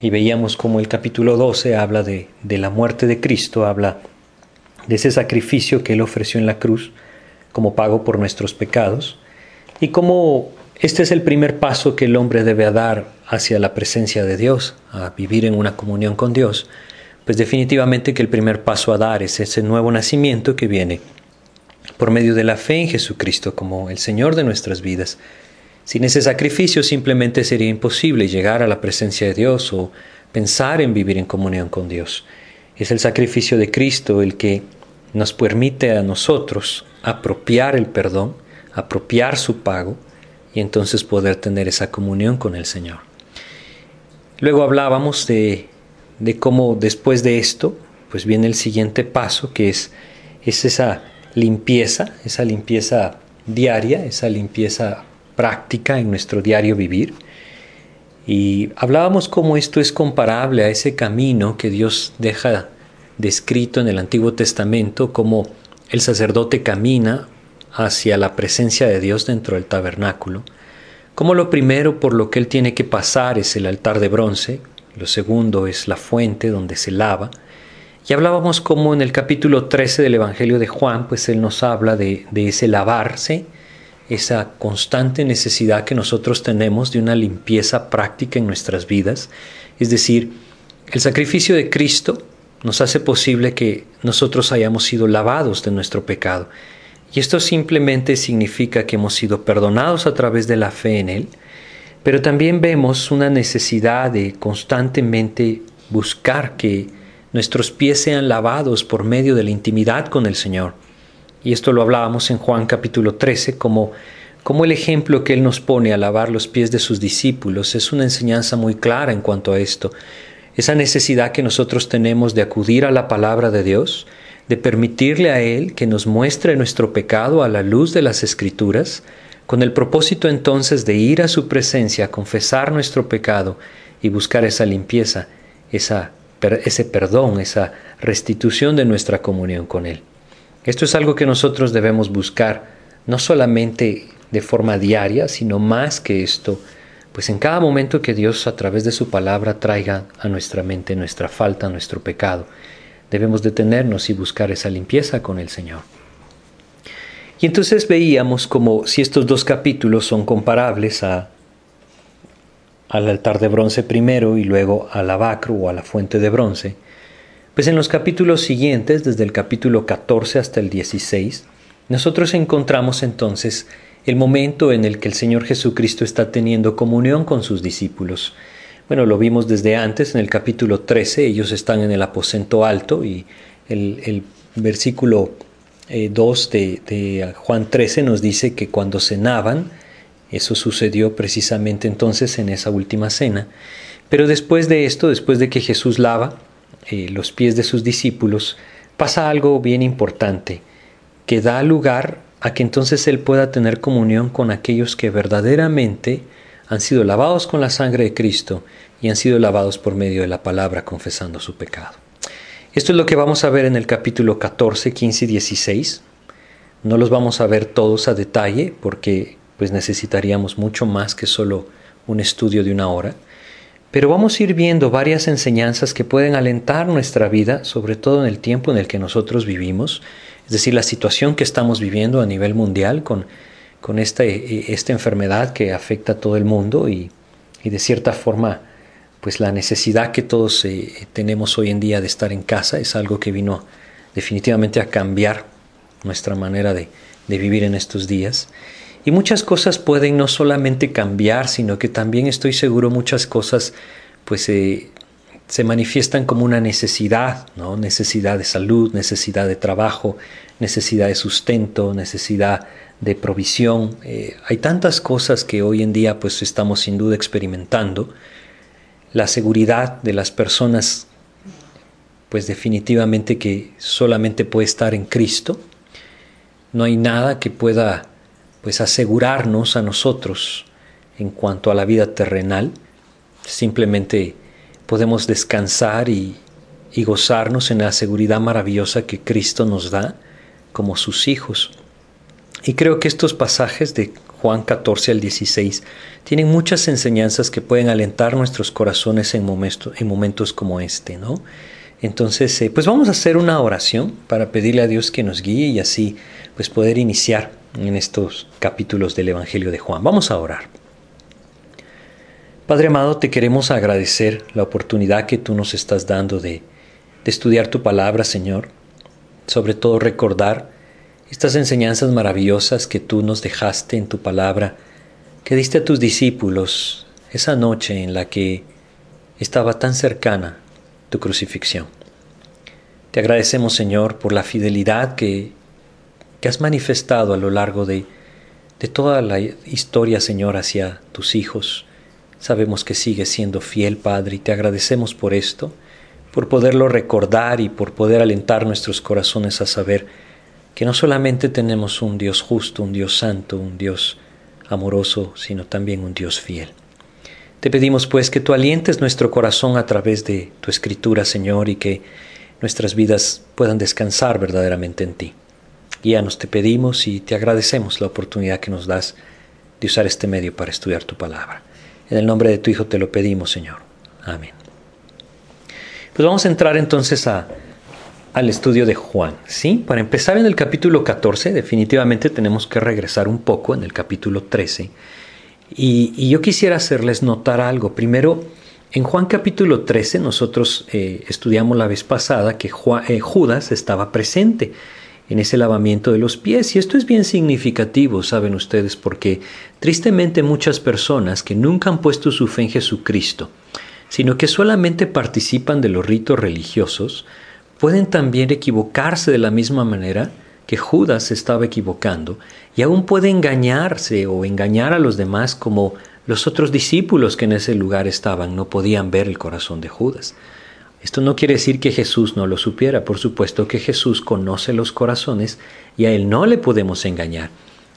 y veíamos como el capítulo 12 habla de, de la muerte de Cristo, habla de ese sacrificio que Él ofreció en la cruz como pago por nuestros pecados y cómo este es el primer paso que el hombre debe dar hacia la presencia de Dios, a vivir en una comunión con Dios, pues definitivamente que el primer paso a dar es ese nuevo nacimiento que viene por medio de la fe en Jesucristo como el Señor de nuestras vidas. Sin ese sacrificio simplemente sería imposible llegar a la presencia de Dios o pensar en vivir en comunión con Dios. Es el sacrificio de Cristo el que nos permite a nosotros apropiar el perdón, apropiar su pago y entonces poder tener esa comunión con el Señor. Luego hablábamos de, de cómo después de esto, pues viene el siguiente paso, que es, es esa limpieza, esa limpieza diaria, esa limpieza práctica en nuestro diario vivir. Y hablábamos cómo esto es comparable a ese camino que Dios deja descrito en el Antiguo Testamento, como el sacerdote camina hacia la presencia de Dios dentro del tabernáculo, como lo primero por lo que él tiene que pasar es el altar de bronce, lo segundo es la fuente donde se lava, y hablábamos como en el capítulo 13 del Evangelio de Juan, pues él nos habla de, de ese lavarse, esa constante necesidad que nosotros tenemos de una limpieza práctica en nuestras vidas, es decir, el sacrificio de Cristo nos hace posible que nosotros hayamos sido lavados de nuestro pecado. Y esto simplemente significa que hemos sido perdonados a través de la fe en Él, pero también vemos una necesidad de constantemente buscar que nuestros pies sean lavados por medio de la intimidad con el Señor. Y esto lo hablábamos en Juan capítulo 13 como, como el ejemplo que Él nos pone a lavar los pies de sus discípulos. Es una enseñanza muy clara en cuanto a esto. Esa necesidad que nosotros tenemos de acudir a la palabra de Dios, de permitirle a Él que nos muestre nuestro pecado a la luz de las Escrituras, con el propósito entonces de ir a su presencia, confesar nuestro pecado y buscar esa limpieza, esa, ese perdón, esa restitución de nuestra comunión con Él. Esto es algo que nosotros debemos buscar, no solamente de forma diaria, sino más que esto, pues en cada momento que Dios a través de su palabra traiga a nuestra mente nuestra falta, nuestro pecado, debemos detenernos y buscar esa limpieza con el Señor. Y entonces veíamos como si estos dos capítulos son comparables a, al altar de bronce primero y luego al lavacro o a la fuente de bronce, pues en los capítulos siguientes, desde el capítulo 14 hasta el 16, nosotros encontramos entonces el momento en el que el Señor Jesucristo está teniendo comunión con sus discípulos. Bueno, lo vimos desde antes, en el capítulo 13, ellos están en el aposento alto y el, versículo 2 eh, de, de Juan 13 nos dice que cuando cenaban, eso sucedió precisamente entonces en esa última cena, pero después de esto, después de que Jesús lava eh, los pies de sus discípulos, pasa algo bien importante, que da lugar a que entonces Él pueda tener comunión con aquellos que verdaderamente han sido lavados con la sangre de Cristo y han sido lavados por medio de la palabra confesando su pecado. Esto es lo que vamos a ver en el capítulo 14, 15 y 16. No los vamos a ver todos a detalle porque pues necesitaríamos mucho más que solo un estudio de una hora. Pero vamos a ir viendo varias enseñanzas que pueden alentar nuestra vida, sobre todo en el tiempo en el que nosotros vivimos, es decir, la situación que estamos viviendo a nivel mundial con con esta, e, esta enfermedad que afecta a todo el mundo y, de cierta forma pues la necesidad que todos eh, tenemos hoy en día de estar en casa es algo que vino definitivamente a cambiar nuestra manera de, vivir en estos días. Y muchas cosas pueden no solamente cambiar, sino que también estoy seguro muchas cosas pues eh, se manifiestan como una necesidad, ¿no? Necesidad de salud, necesidad de trabajo, necesidad de sustento, necesidad de provisión. Eh, hay tantas cosas que hoy en día pues estamos sin duda experimentando. La seguridad de las personas pues definitivamente que solamente puede estar en Cristo. No hay nada que pueda pues asegurarnos a nosotros en cuanto a la vida terrenal. Simplemente podemos descansar y, y gozarnos en la seguridad maravillosa que Cristo nos da como sus hijos. Y creo que estos pasajes de Juan 14 al 16, tienen muchas enseñanzas que pueden alentar nuestros corazones en momentos, en momentos como este, ¿no? Entonces, eh, pues vamos a hacer una oración para pedirle a Dios que nos guíe y así pues poder iniciar en estos capítulos del Evangelio de Juan. Vamos a orar. Padre amado, te queremos agradecer la oportunidad que tú nos estás dando de, estudiar tu palabra, Señor. Sobre todo recordar estas enseñanzas maravillosas que tú nos dejaste en tu palabra, que diste a tus discípulos esa noche en la que estaba tan cercana tu crucifixión. Te agradecemos, Señor, por la fidelidad que, que has manifestado a lo largo de, de toda la historia, Señor, hacia tus hijos. Sabemos que sigues siendo fiel, Padre, y te agradecemos por esto, por poderlo recordar y por poder alentar nuestros corazones a saber que no solamente tenemos un Dios justo, un Dios santo, un Dios amoroso, sino también un Dios fiel. Te pedimos pues que tú alientes nuestro corazón a través de tu escritura, Señor, y que nuestras vidas puedan descansar verdaderamente en ti. Guíanos, te pedimos y te agradecemos la oportunidad que nos das de usar este medio para estudiar tu palabra. En el nombre de tu Hijo te lo pedimos, Señor. Amén. Pues vamos a entrar entonces a, al estudio de Juan. ¿sí? Para empezar en el capítulo 14, definitivamente tenemos que regresar un poco en el capítulo 13. Y, yo quisiera hacerles notar algo. Primero, en Juan capítulo 13 nosotros eh, estudiamos la vez pasada que eh, Judas estaba presente en ese lavamiento de los pies. Y esto es bien significativo, saben ustedes, porque tristemente muchas personas que nunca han puesto su fe en Jesucristo, sino que solamente participan de los ritos religiosos, pueden también equivocarse de la misma manera que Judas estaba equivocando y aún puede engañarse o engañar a los demás como los otros discípulos que en ese lugar estaban no podían ver el corazón de Judas. Esto no quiere decir que Jesús no lo supiera, por supuesto que Jesús conoce los corazones y a él no le podemos engañar.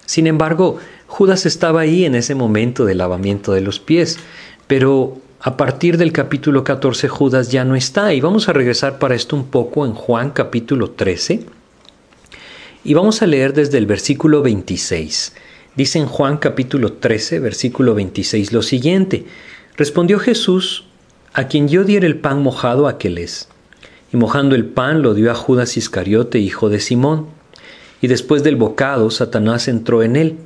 Sin embargo, Judas estaba ahí en ese momento del lavamiento de los pies, pero a partir del capítulo 14 Judas ya no está. Y vamos a regresar para esto un poco en Juan capítulo 13 y vamos a leer desde el versículo 26. Dice en Juan capítulo 13 versículo 26 lo siguiente, respondió Jesús, a quien yo diera el pan mojado aquel es. Y mojando el pan lo dio a Judas Iscariote, hijo de Simón. Y después del bocado, Satanás entró en él.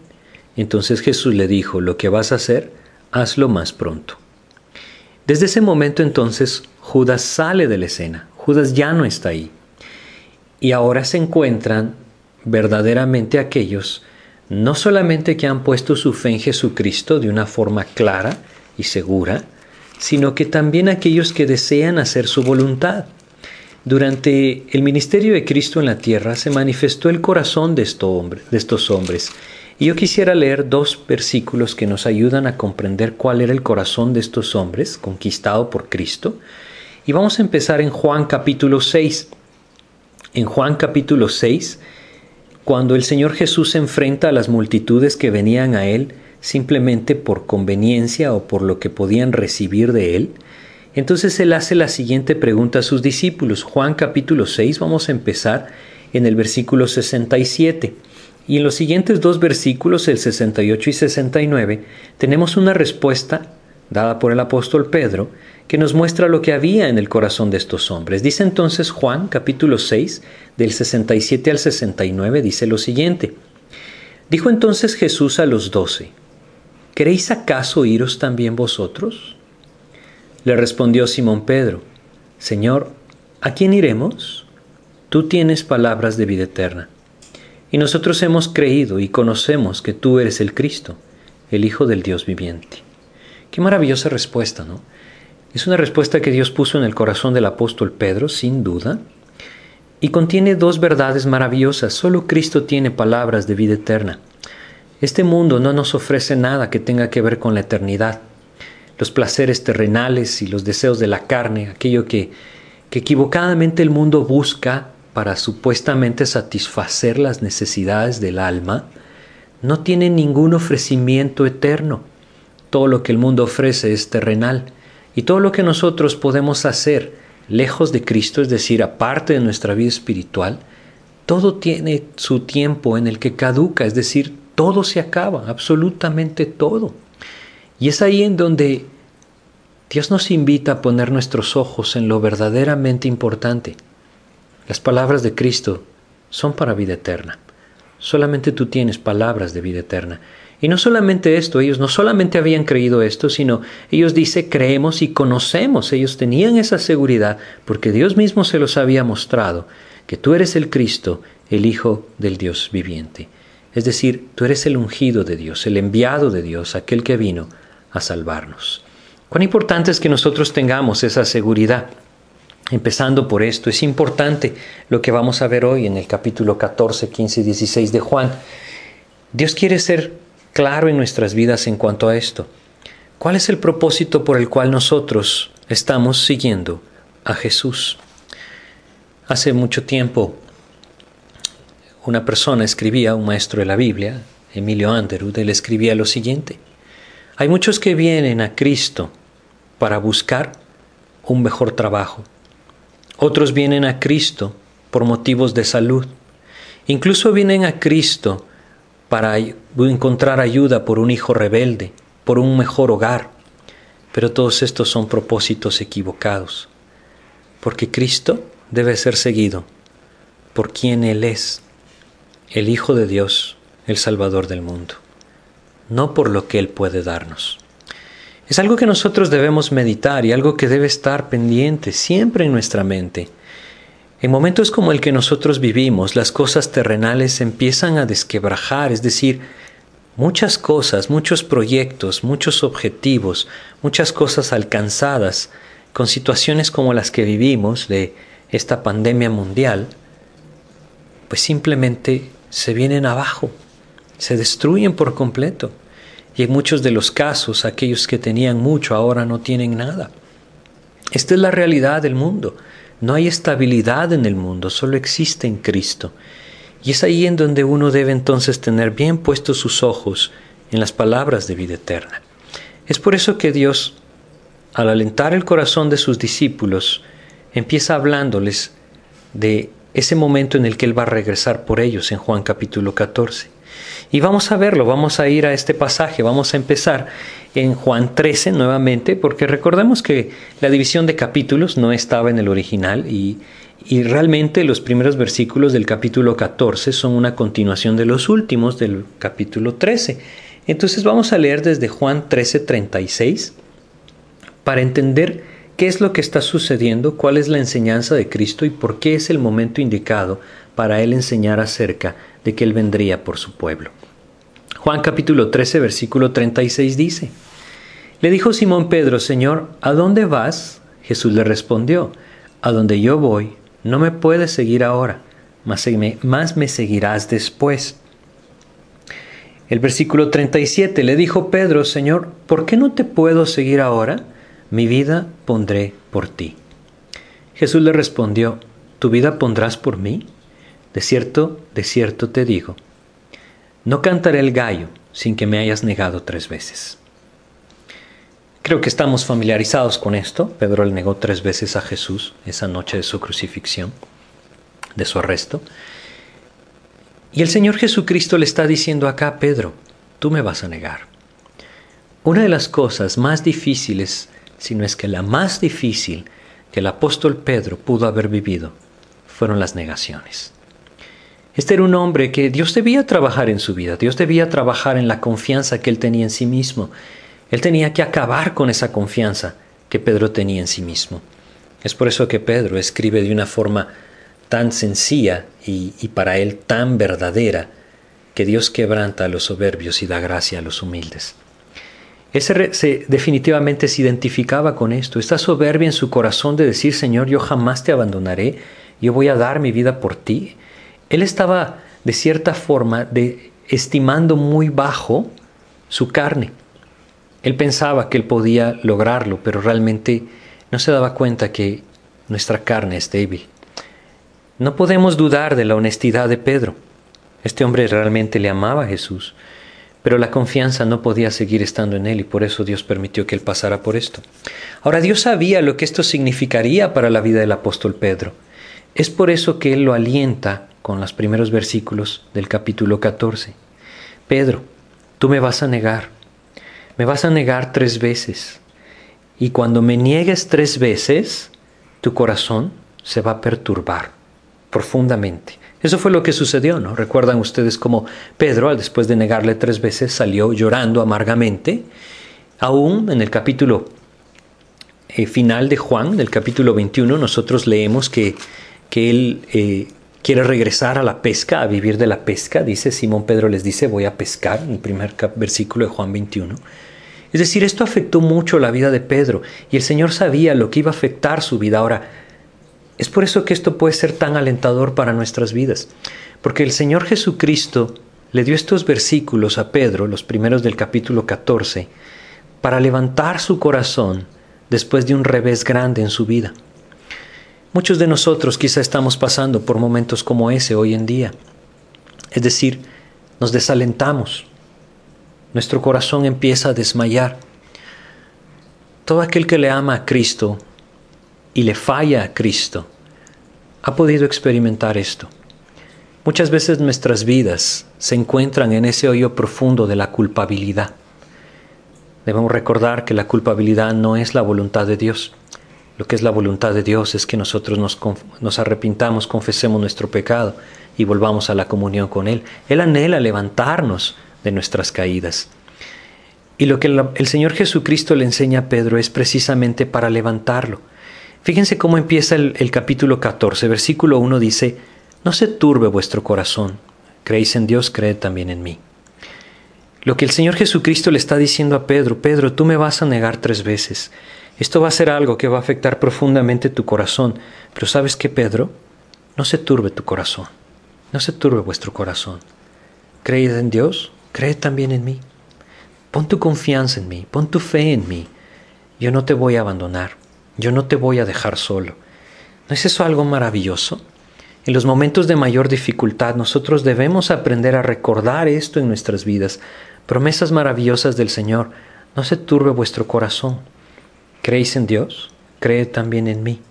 Entonces Jesús le dijo, lo que vas a hacer, hazlo más pronto. Desde ese momento entonces Judas sale de la escena, Judas ya no está ahí. Y ahora se encuentran verdaderamente aquellos, no solamente que han puesto su fe en Jesucristo de una forma clara y segura, sino que también aquellos que desean hacer su voluntad. Durante el ministerio de Cristo en la tierra se manifestó el corazón de, de estos hombres y yo quisiera leer dos versículos que nos ayudan a comprender cuál era el corazón de estos hombres conquistado por Cristo. Y vamos a empezar en Juan capítulo 6. En Juan capítulo 6, cuando el Señor Jesús se enfrenta a las multitudes que venían a Él simplemente por conveniencia o por lo que podían recibir de Él, entonces Él hace la siguiente pregunta a sus discípulos. Juan capítulo 6, vamos a empezar en el versículo 67. Y en los siguientes dos versículos, el 68 y 69, tenemos una respuesta dada por el apóstol Pedro que nos muestra lo que había en el corazón de estos hombres. Dice entonces Juan capítulo 6 del 67 al 69, dice lo siguiente. Dijo entonces Jesús a los doce, ¿queréis acaso iros también vosotros? Le respondió Simón Pedro, Señor, ¿a quién iremos? Tú tienes palabras de vida eterna y nosotros hemos creído y conocemos que tú eres el Cristo, el Hijo del Dios viviente. Qué maravillosa respuesta, ¿no? Es una respuesta que Dios puso en el corazón del apóstol Pedro, sin duda, y contiene dos verdades maravillosas. Solo Cristo tiene palabras de vida eterna. Este mundo no nos ofrece nada que tenga que ver con la eternidad. Los placeres terrenales y los deseos de la carne, aquello que, que equivocadamente el mundo busca para supuestamente satisfacer las necesidades del alma, no tiene ningún ofrecimiento eterno. Todo lo que el mundo ofrece es terrenal y todo lo que nosotros podemos hacer lejos de Cristo, es decir, aparte de nuestra vida espiritual, todo tiene su tiempo en el que caduca, es decir, todo se acaba, absolutamente todo. Y es ahí en donde Dios nos invita a poner nuestros ojos en lo verdaderamente importante. Las palabras de Cristo son para vida eterna. Solamente tú tienes palabras de vida eterna. Y no solamente esto, ellos no solamente habían creído esto, sino ellos dice creemos y conocemos. Ellos tenían esa seguridad porque Dios mismo se los había mostrado, que tú eres el Cristo, el Hijo del Dios viviente. Es decir, tú eres el ungido de Dios, el enviado de Dios, aquel que vino a salvarnos. Cuán importante es que nosotros tengamos esa seguridad. Empezando por esto, es importante lo que vamos a ver hoy en el capítulo 14, 15 y 16 de Juan. Dios quiere ser claro en nuestras vidas en cuanto a esto. ¿Cuál es el propósito por el cual nosotros estamos siguiendo a Jesús? Hace mucho tiempo una persona escribía, un maestro de la Biblia, Emilio Anderud, él escribía lo siguiente. Hay muchos que vienen a Cristo para buscar un mejor trabajo. Otros vienen a Cristo por motivos de salud. Incluso vienen a Cristo para encontrar ayuda por un hijo rebelde, por un mejor hogar. Pero todos estos son propósitos equivocados, porque Cristo debe ser seguido por quien Él es el Hijo de Dios, el Salvador del mundo, no por lo que Él puede darnos. Es algo que nosotros debemos meditar y algo que debe estar pendiente siempre en nuestra mente. En momentos como el que nosotros vivimos, las cosas terrenales empiezan a desquebrajar, es decir, muchas cosas, muchos proyectos, muchos objetivos, muchas cosas alcanzadas, con situaciones como las que vivimos de esta pandemia mundial, pues simplemente se vienen abajo, se destruyen por completo. Y en muchos de los casos, aquellos que tenían mucho ahora no tienen nada. Esta es la realidad del mundo. No hay estabilidad en el mundo, solo existe en Cristo. Y es ahí en donde uno debe entonces tener bien puestos sus ojos en las palabras de vida eterna. Es por eso que Dios, al alentar el corazón de sus discípulos, empieza hablándoles de ese momento en el que Él va a regresar por ellos en Juan capítulo 14. Y vamos a verlo, vamos a ir a este pasaje, vamos a empezar en Juan 13 nuevamente, porque recordemos que la división de capítulos no estaba en el original y, y realmente los primeros versículos del capítulo 14 son una continuación de los últimos del capítulo 13. Entonces vamos a leer desde Juan 13, 36 para entender qué es lo que está sucediendo, cuál es la enseñanza de Cristo y por qué es el momento indicado para Él enseñar acerca de que Él vendría por su pueblo. Juan capítulo 13, versículo 36 dice, Le dijo Simón Pedro, Señor, ¿a dónde vas? Jesús le respondió, A donde yo voy, no me puedes seguir ahora, más me, seguirás después. El versículo 37 le dijo Pedro, Señor, ¿por qué no te puedo seguir ahora? Mi vida pondré por ti. Jesús le respondió, ¿tu vida pondrás por mí? De cierto, de cierto te digo, no cantaré el gallo sin que me hayas negado tres veces. Creo que estamos familiarizados con esto. Pedro le negó tres veces a Jesús esa noche de su crucifixión, de su arresto. Y el Señor Jesucristo le está diciendo acá, Pedro, tú me vas a negar. Una de las cosas más difíciles sino es que la más difícil que el apóstol Pedro pudo haber vivido fueron las negaciones. Este era un hombre que Dios debía trabajar en su vida, Dios debía trabajar en la confianza que él tenía en sí mismo. Él tenía que acabar con esa confianza que Pedro tenía en sí mismo. Es por eso que Pedro escribe de una forma tan sencilla y, y para él tan verdadera que Dios quebranta a los soberbios y da gracia a los humildes. Ese se, definitivamente se identificaba con esto, esta soberbia en su corazón de decir, Señor, yo jamás te abandonaré, yo voy a dar mi vida por ti. Él estaba de cierta forma de, estimando muy bajo su carne. Él pensaba que él podía lograrlo, pero realmente no se daba cuenta que nuestra carne es débil. No podemos dudar de la honestidad de Pedro. Este hombre realmente le amaba a Jesús. Pero la confianza no podía seguir estando en él y por eso Dios permitió que él pasara por esto. Ahora Dios sabía lo que esto significaría para la vida del apóstol Pedro. Es por eso que él lo alienta con los primeros versículos del capítulo 14. Pedro, tú me vas a negar, me vas a negar tres veces. Y cuando me niegues tres veces, tu corazón se va a perturbar profundamente. Eso fue lo que sucedió, ¿no? Recuerdan ustedes cómo Pedro, después de negarle tres veces, salió llorando amargamente. Aún en el capítulo eh, final de Juan, del capítulo 21, nosotros leemos que, que él eh, quiere regresar a la pesca, a vivir de la pesca. Dice, Simón Pedro les dice, voy a pescar, en el primer versículo de Juan 21. Es decir, esto afectó mucho la vida de Pedro y el Señor sabía lo que iba a afectar su vida. Ahora, es por eso que esto puede ser tan alentador para nuestras vidas, porque el Señor Jesucristo le dio estos versículos a Pedro, los primeros del capítulo 14, para levantar su corazón después de un revés grande en su vida. Muchos de nosotros quizá estamos pasando por momentos como ese hoy en día. Es decir, nos desalentamos, nuestro corazón empieza a desmayar. Todo aquel que le ama a Cristo y le falla a Cristo, ha podido experimentar esto. Muchas veces nuestras vidas se encuentran en ese hoyo profundo de la culpabilidad. Debemos recordar que la culpabilidad no es la voluntad de Dios. Lo que es la voluntad de Dios es que nosotros nos, arrepintamos, confesemos nuestro pecado y volvamos a la comunión con Él. Él anhela levantarnos de nuestras caídas. Y lo que el Señor Jesucristo le enseña a Pedro es precisamente para levantarlo Fíjense cómo empieza el, capítulo 14, versículo 1 dice, no se turbe vuestro corazón, creéis en Dios, creed también en mí. Lo que el Señor Jesucristo le está diciendo a Pedro, Pedro, tú me vas a negar tres veces. Esto va a ser algo que va a afectar profundamente tu corazón. Pero sabes qué, Pedro, no se turbe tu corazón, no se turbe vuestro corazón. Creed en Dios, creed también en mí. Pon tu confianza en mí, pon tu fe en mí. Yo no te voy a abandonar. Yo no te voy a dejar solo. ¿No es eso algo maravilloso? En los momentos de mayor dificultad nosotros debemos aprender a recordar esto en nuestras vidas, promesas maravillosas del Señor. No se turbe vuestro corazón. ¿Creéis en Dios? Cree también en mí.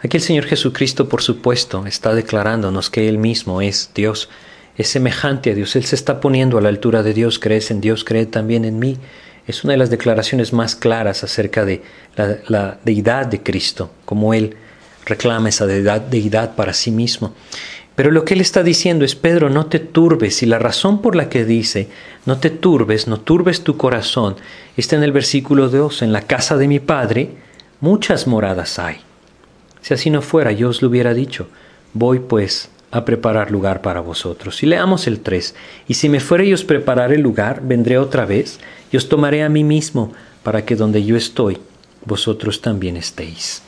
Aquí el Señor Jesucristo, por supuesto, está declarándonos que Él mismo es Dios, es semejante a Dios, Él se está poniendo a la altura de Dios, crees en Dios, cree también en mí es una de las declaraciones más claras acerca de la, deidad de Cristo, como Él reclama esa deidad, para sí mismo. Pero lo que Él está diciendo es, Pedro, no te turbes. Y la razón por la que dice, no te turbes, no turbes tu corazón, está en el versículo 2, en la casa de mi Padre muchas moradas hay. Si así no fuera, yo os lo hubiera dicho. Voy pues a preparar lugar para vosotros. Y leamos el 3. Y si me fuere y os preparar el lugar, vendré otra vez y os tomaré a mí mismo, para que donde yo estoy, vosotros también estéis.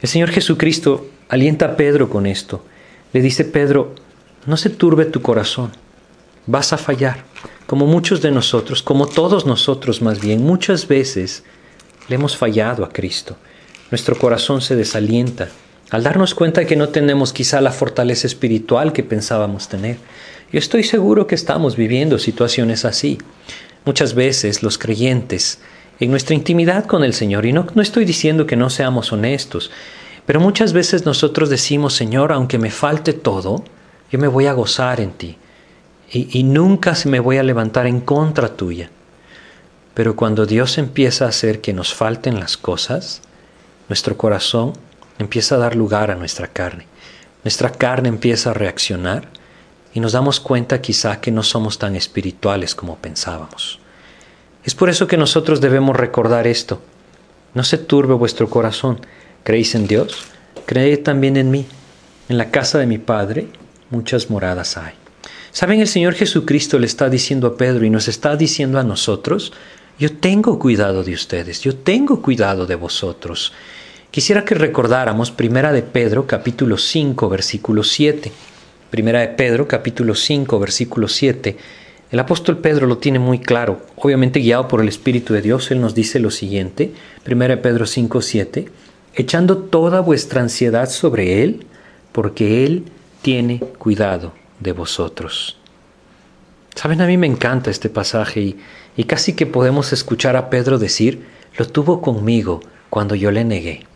El Señor Jesucristo alienta a Pedro con esto. Le dice, Pedro, no se turbe tu corazón, vas a fallar, como muchos de nosotros, como todos nosotros más bien, muchas veces le hemos fallado a Cristo. Nuestro corazón se desalienta al darnos cuenta que no tenemos quizá la fortaleza espiritual que pensábamos tener. Yo estoy seguro que estamos viviendo situaciones así. Muchas veces los creyentes, en nuestra intimidad con el Señor, y no, no estoy diciendo que no seamos honestos, pero muchas veces nosotros decimos, Señor, aunque me falte todo, yo me voy a gozar en ti y, y nunca se me voy a levantar en contra tuya. Pero cuando Dios empieza a hacer que nos falten las cosas, nuestro corazón empieza a dar lugar a nuestra carne. Nuestra carne empieza a reaccionar y nos damos cuenta quizá que no somos tan espirituales como pensábamos. Es por eso que nosotros debemos recordar esto. No se turbe vuestro corazón. ¿Creéis en Dios? Creed también en mí. En la casa de mi Padre muchas moradas hay. ¿Saben? El Señor Jesucristo le está diciendo a Pedro y nos está diciendo a nosotros, yo tengo cuidado de ustedes, yo tengo cuidado de vosotros. Quisiera que recordáramos Primera de Pedro capítulo 5 versículo 7. Primera de Pedro, capítulo 5, versículo 7. El apóstol Pedro lo tiene muy claro. Obviamente guiado por el Espíritu de Dios, él nos dice lo siguiente. Primera de Pedro 5, 7. Echando toda vuestra ansiedad sobre Él, porque Él tiene cuidado de vosotros. Saben, a mí me encanta este pasaje y, y casi que podemos escuchar a Pedro decir, lo tuvo conmigo cuando yo le negué.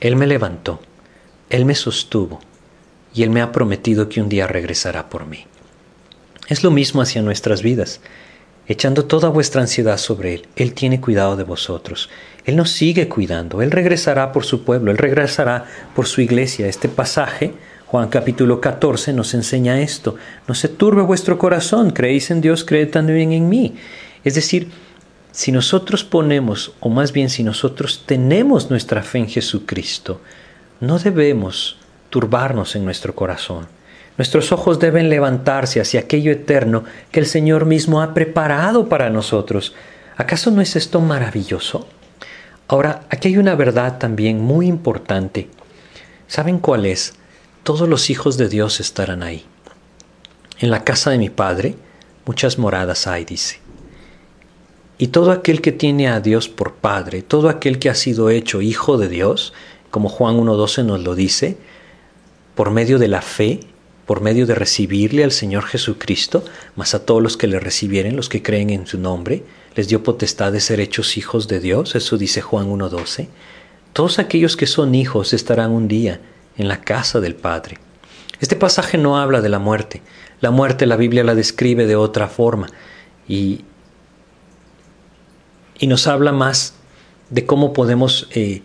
Él me levantó, Él me sostuvo, y Él me ha prometido que un día regresará por mí. Es lo mismo hacia nuestras vidas. Echando toda vuestra ansiedad sobre Él, Él tiene cuidado de vosotros. Él nos sigue cuidando. Él regresará por su pueblo, Él regresará por su iglesia. Este pasaje, Juan capítulo 14, nos enseña esto. No se turbe vuestro corazón, creéis en Dios, creed también en mí. Es decir, si nosotros ponemos, o más bien si nosotros tenemos nuestra fe en Jesucristo, no debemos turbarnos en nuestro corazón. Nuestros ojos deben levantarse hacia aquello eterno que el Señor mismo ha preparado para nosotros. ¿Acaso no es esto maravilloso? Ahora, aquí hay una verdad también muy importante. ¿Saben cuál es? Todos los hijos de Dios estarán ahí. En la casa de mi Padre muchas moradas hay, dice. Y todo aquel que tiene a Dios por Padre, todo aquel que ha sido hecho hijo de Dios, como Juan 1.12 nos lo dice, por medio de la fe, por medio de recibirle al Señor Jesucristo, más a todos los que le recibieren, los que creen en su nombre, les dio potestad de ser hechos hijos de Dios, eso dice Juan 1.12. Todos aquellos que son hijos estarán un día en la casa del Padre. Este pasaje no habla de la muerte. La muerte la Biblia la describe de otra forma y y nos habla más de cómo podemos eh,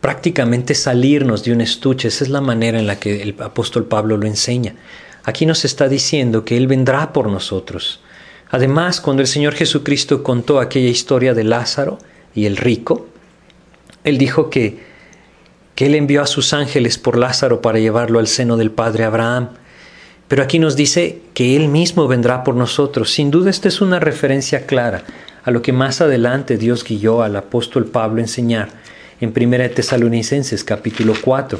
prácticamente salirnos de un estuche. Esa es la manera en la que el apóstol Pablo lo enseña. Aquí nos está diciendo que Él vendrá por nosotros. Además, cuando el Señor Jesucristo contó aquella historia de Lázaro y el rico, Él dijo que, que Él envió a sus ángeles por Lázaro para llevarlo al seno del Padre Abraham. Pero aquí nos dice que Él mismo vendrá por nosotros. Sin duda esta es una referencia clara a lo que más adelante Dios guió al apóstol Pablo a enseñar en 1 Tesalonicenses capítulo 4.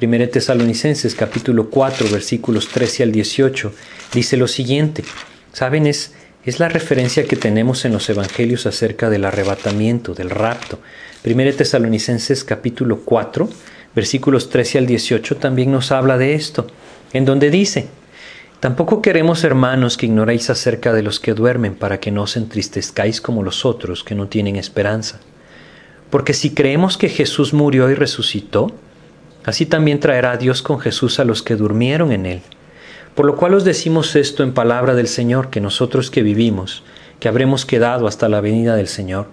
1 Tesalonicenses capítulo 4 versículos 13 al 18 dice lo siguiente. ¿Saben? Es, es la referencia que tenemos en los evangelios acerca del arrebatamiento, del rapto. 1 Tesalonicenses capítulo 4 versículos 13 al 18 también nos habla de esto, en donde dice, Tampoco queremos, hermanos, que ignoréis acerca de los que duermen, para que no os entristezcáis como los otros que no tienen esperanza. Porque si creemos que Jesús murió y resucitó, así también traerá Dios con Jesús a los que durmieron en él. Por lo cual os decimos esto en palabra del Señor, que nosotros que vivimos, que habremos quedado hasta la venida del Señor,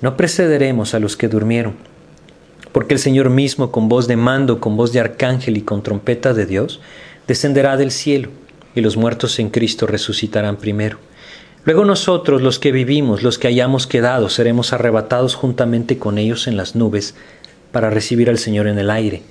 no precederemos a los que durmieron. Porque el Señor mismo, con voz de mando, con voz de arcángel y con trompeta de Dios, descenderá del cielo y los muertos en Cristo resucitarán primero. Luego nosotros, los que vivimos, los que hayamos quedado, seremos arrebatados juntamente con ellos en las nubes para recibir al Señor en el aire,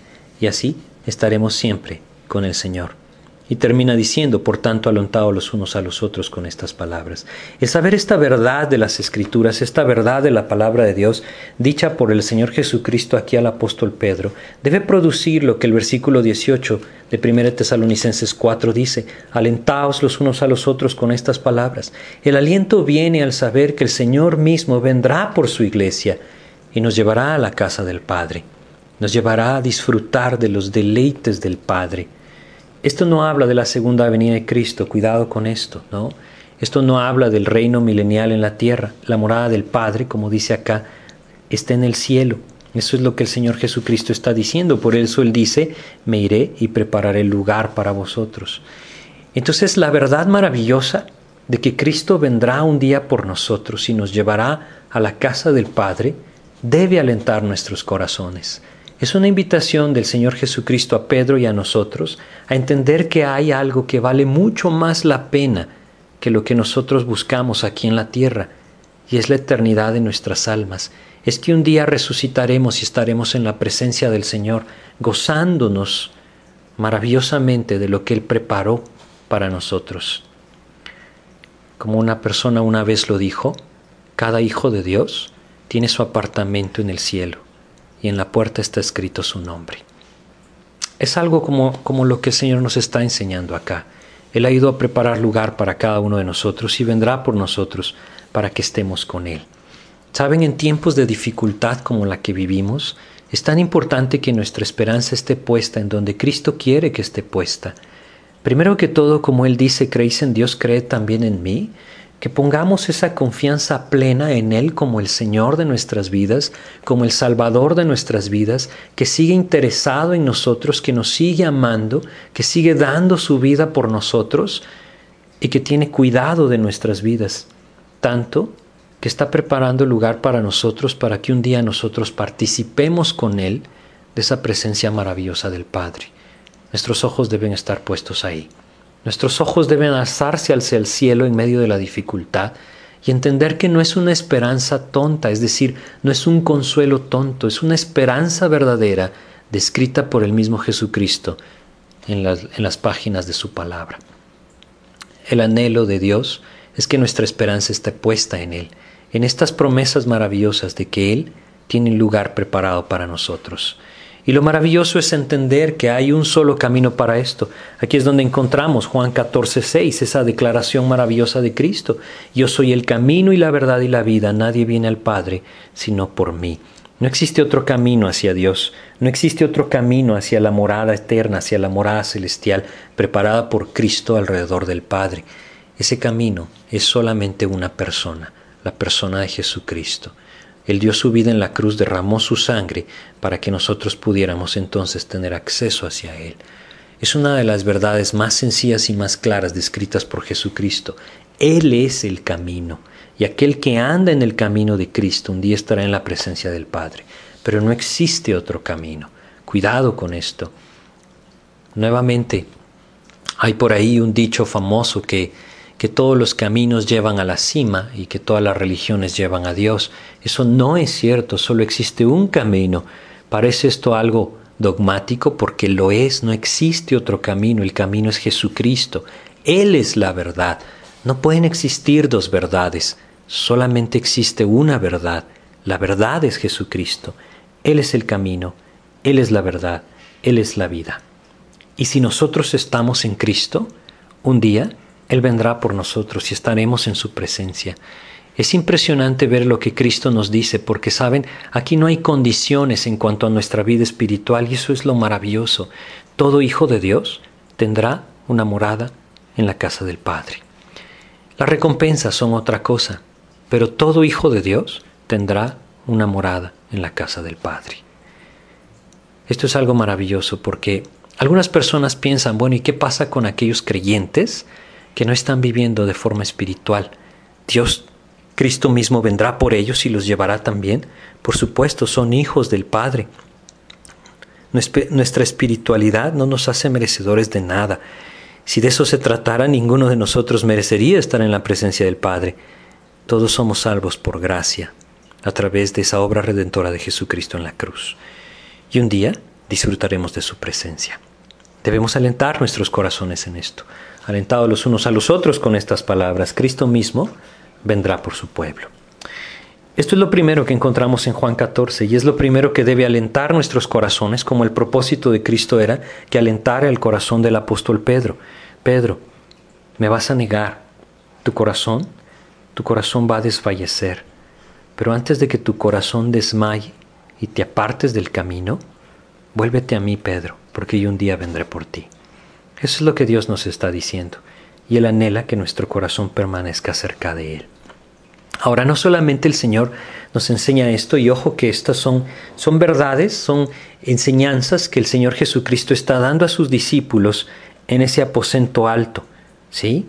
y así estaremos siempre con el Señor. Y termina diciendo, por tanto, alontados los unos a los otros con estas palabras. El saber esta verdad de las Escrituras, esta verdad de la palabra de Dios, dicha por el Señor Jesucristo aquí al apóstol Pedro, debe producir lo que el versículo 18 de 1 Tesalonicenses 4 dice, alentaos los unos a los otros con estas palabras. El aliento viene al saber que el Señor mismo vendrá por su iglesia y nos llevará a la casa del Padre, nos llevará a disfrutar de los deleites del Padre esto no habla de la segunda venida de Cristo, cuidado con esto, ¿no? Esto no habla del reino milenial en la tierra. La morada del Padre, como dice acá, está en el cielo. Eso es lo que el Señor Jesucristo está diciendo. Por eso Él dice, me iré y prepararé lugar para vosotros. Entonces la verdad maravillosa de que Cristo vendrá un día por nosotros y nos llevará a la casa del Padre debe alentar nuestros corazones. Es una invitación del Señor Jesucristo a Pedro y a nosotros a entender que hay algo que vale mucho más la pena que lo que nosotros buscamos aquí en la tierra, y es la eternidad de nuestras almas. Es que un día resucitaremos y estaremos en la presencia del Señor, gozándonos maravillosamente de lo que Él preparó para nosotros. Como una persona una vez lo dijo, cada hijo de Dios tiene su apartamento en el cielo y en la puerta está escrito su nombre. Es algo como, como lo que el Señor nos está enseñando acá. Él ha ido a preparar lugar para cada uno de nosotros y vendrá por nosotros para que estemos con Él. Saben, en tiempos de dificultad como la que vivimos, es tan importante que nuestra esperanza esté puesta en donde Cristo quiere que esté puesta. Primero que todo, como Él dice, creéis en Dios, cree también en mí que pongamos esa confianza plena en Él como el Señor de nuestras vidas, como el Salvador de nuestras vidas, que sigue interesado en nosotros, que nos sigue amando, que sigue dando su vida por nosotros. y que tiene cuidado de nuestras vidas, tanto que está preparando lugar para nosotros para que un día nosotros participemos con Él de esa presencia maravillosa del Padre. Nuestros ojos deben estar puestos ahí. Nuestros ojos deben alzarse hacia el cielo en medio de la dificultad y entender que no es una esperanza tonta, es decir, no es un consuelo tonto, es una esperanza verdadera descrita por el mismo Jesucristo en las, páginas de su palabra. El anhelo de Dios es que nuestra esperanza esté puesta en Él, en estas promesas maravillosas de que Él tiene un lugar preparado para nosotros. Y lo maravilloso es entender que hay un solo camino para esto. Aquí es donde encontramos Juan 14, 6, esa declaración maravillosa de Cristo. Yo soy el camino y la verdad y la vida. Nadie viene al Padre sino por mí. No existe otro camino hacia Dios. No existe otro camino hacia la morada eterna, hacia la morada celestial preparada por Cristo alrededor del Padre. Ese camino es solamente una persona, la persona de Jesucristo. Él dio su vida en la cruz, derramó su sangre para que nosotros pudiéramos entonces tener acceso hacia Él. Es una de las verdades más sencillas y más claras descritas por Jesucristo. Él es el camino, y aquel que anda en el camino de Cristo un día estará en la presencia del Padre. Pero no existe otro camino. Cuidado con esto. Nuevamente, hay por ahí un dicho famoso que que todos los caminos llevan a la cima y que todas las religiones llevan a Dios. Eso no es cierto, solo existe un camino. Parece esto algo dogmático porque lo es, no existe otro camino, el camino es Jesucristo. Él es la verdad. No pueden existir dos verdades, solamente existe una verdad. La verdad es Jesucristo. Él es el camino, Él es la verdad, Él es la vida. Y si nosotros estamos en Cristo, un día él vendrá por nosotros y estaremos en su presencia. Es impresionante ver lo que Cristo nos dice, porque saben, aquí no hay condiciones en cuanto a nuestra vida espiritual y eso es lo maravilloso. Todo hijo de Dios tendrá una morada en la casa del Padre. Las recompensas son otra cosa, pero todo hijo de Dios tendrá una morada en la casa del Padre. Esto es algo maravilloso porque algunas personas piensan, bueno, ¿y qué pasa con aquellos creyentes? Que no están viviendo de forma espiritual. Dios, Cristo mismo vendrá por ellos y los llevará también. Por supuesto, son hijos del Padre. Nuestra espiritualidad no nos hace merecedores de nada. Si de eso se tratara, ninguno de nosotros merecería estar en la presencia del Padre. Todos somos salvos por gracia, a través de esa obra redentora de Jesucristo en la cruz. Y un día disfrutaremos de su presencia. Debemos alentar nuestros corazones en esto alentados los unos a los otros con estas palabras, Cristo mismo vendrá por su pueblo. Esto es lo primero que encontramos en Juan 14 y es lo primero que debe alentar nuestros corazones, como el propósito de Cristo era que alentara el corazón del apóstol Pedro. Pedro, me vas a negar tu corazón, tu corazón va a desfallecer, pero antes de que tu corazón desmaye y te apartes del camino, vuélvete a mí, Pedro, porque yo un día vendré por ti. Eso es lo que Dios nos está diciendo, y Él anhela que nuestro corazón permanezca cerca de Él. Ahora, no solamente el Señor nos enseña esto, y ojo que estas son, son verdades, son enseñanzas que el Señor Jesucristo está dando a sus discípulos en ese aposento alto, ¿sí?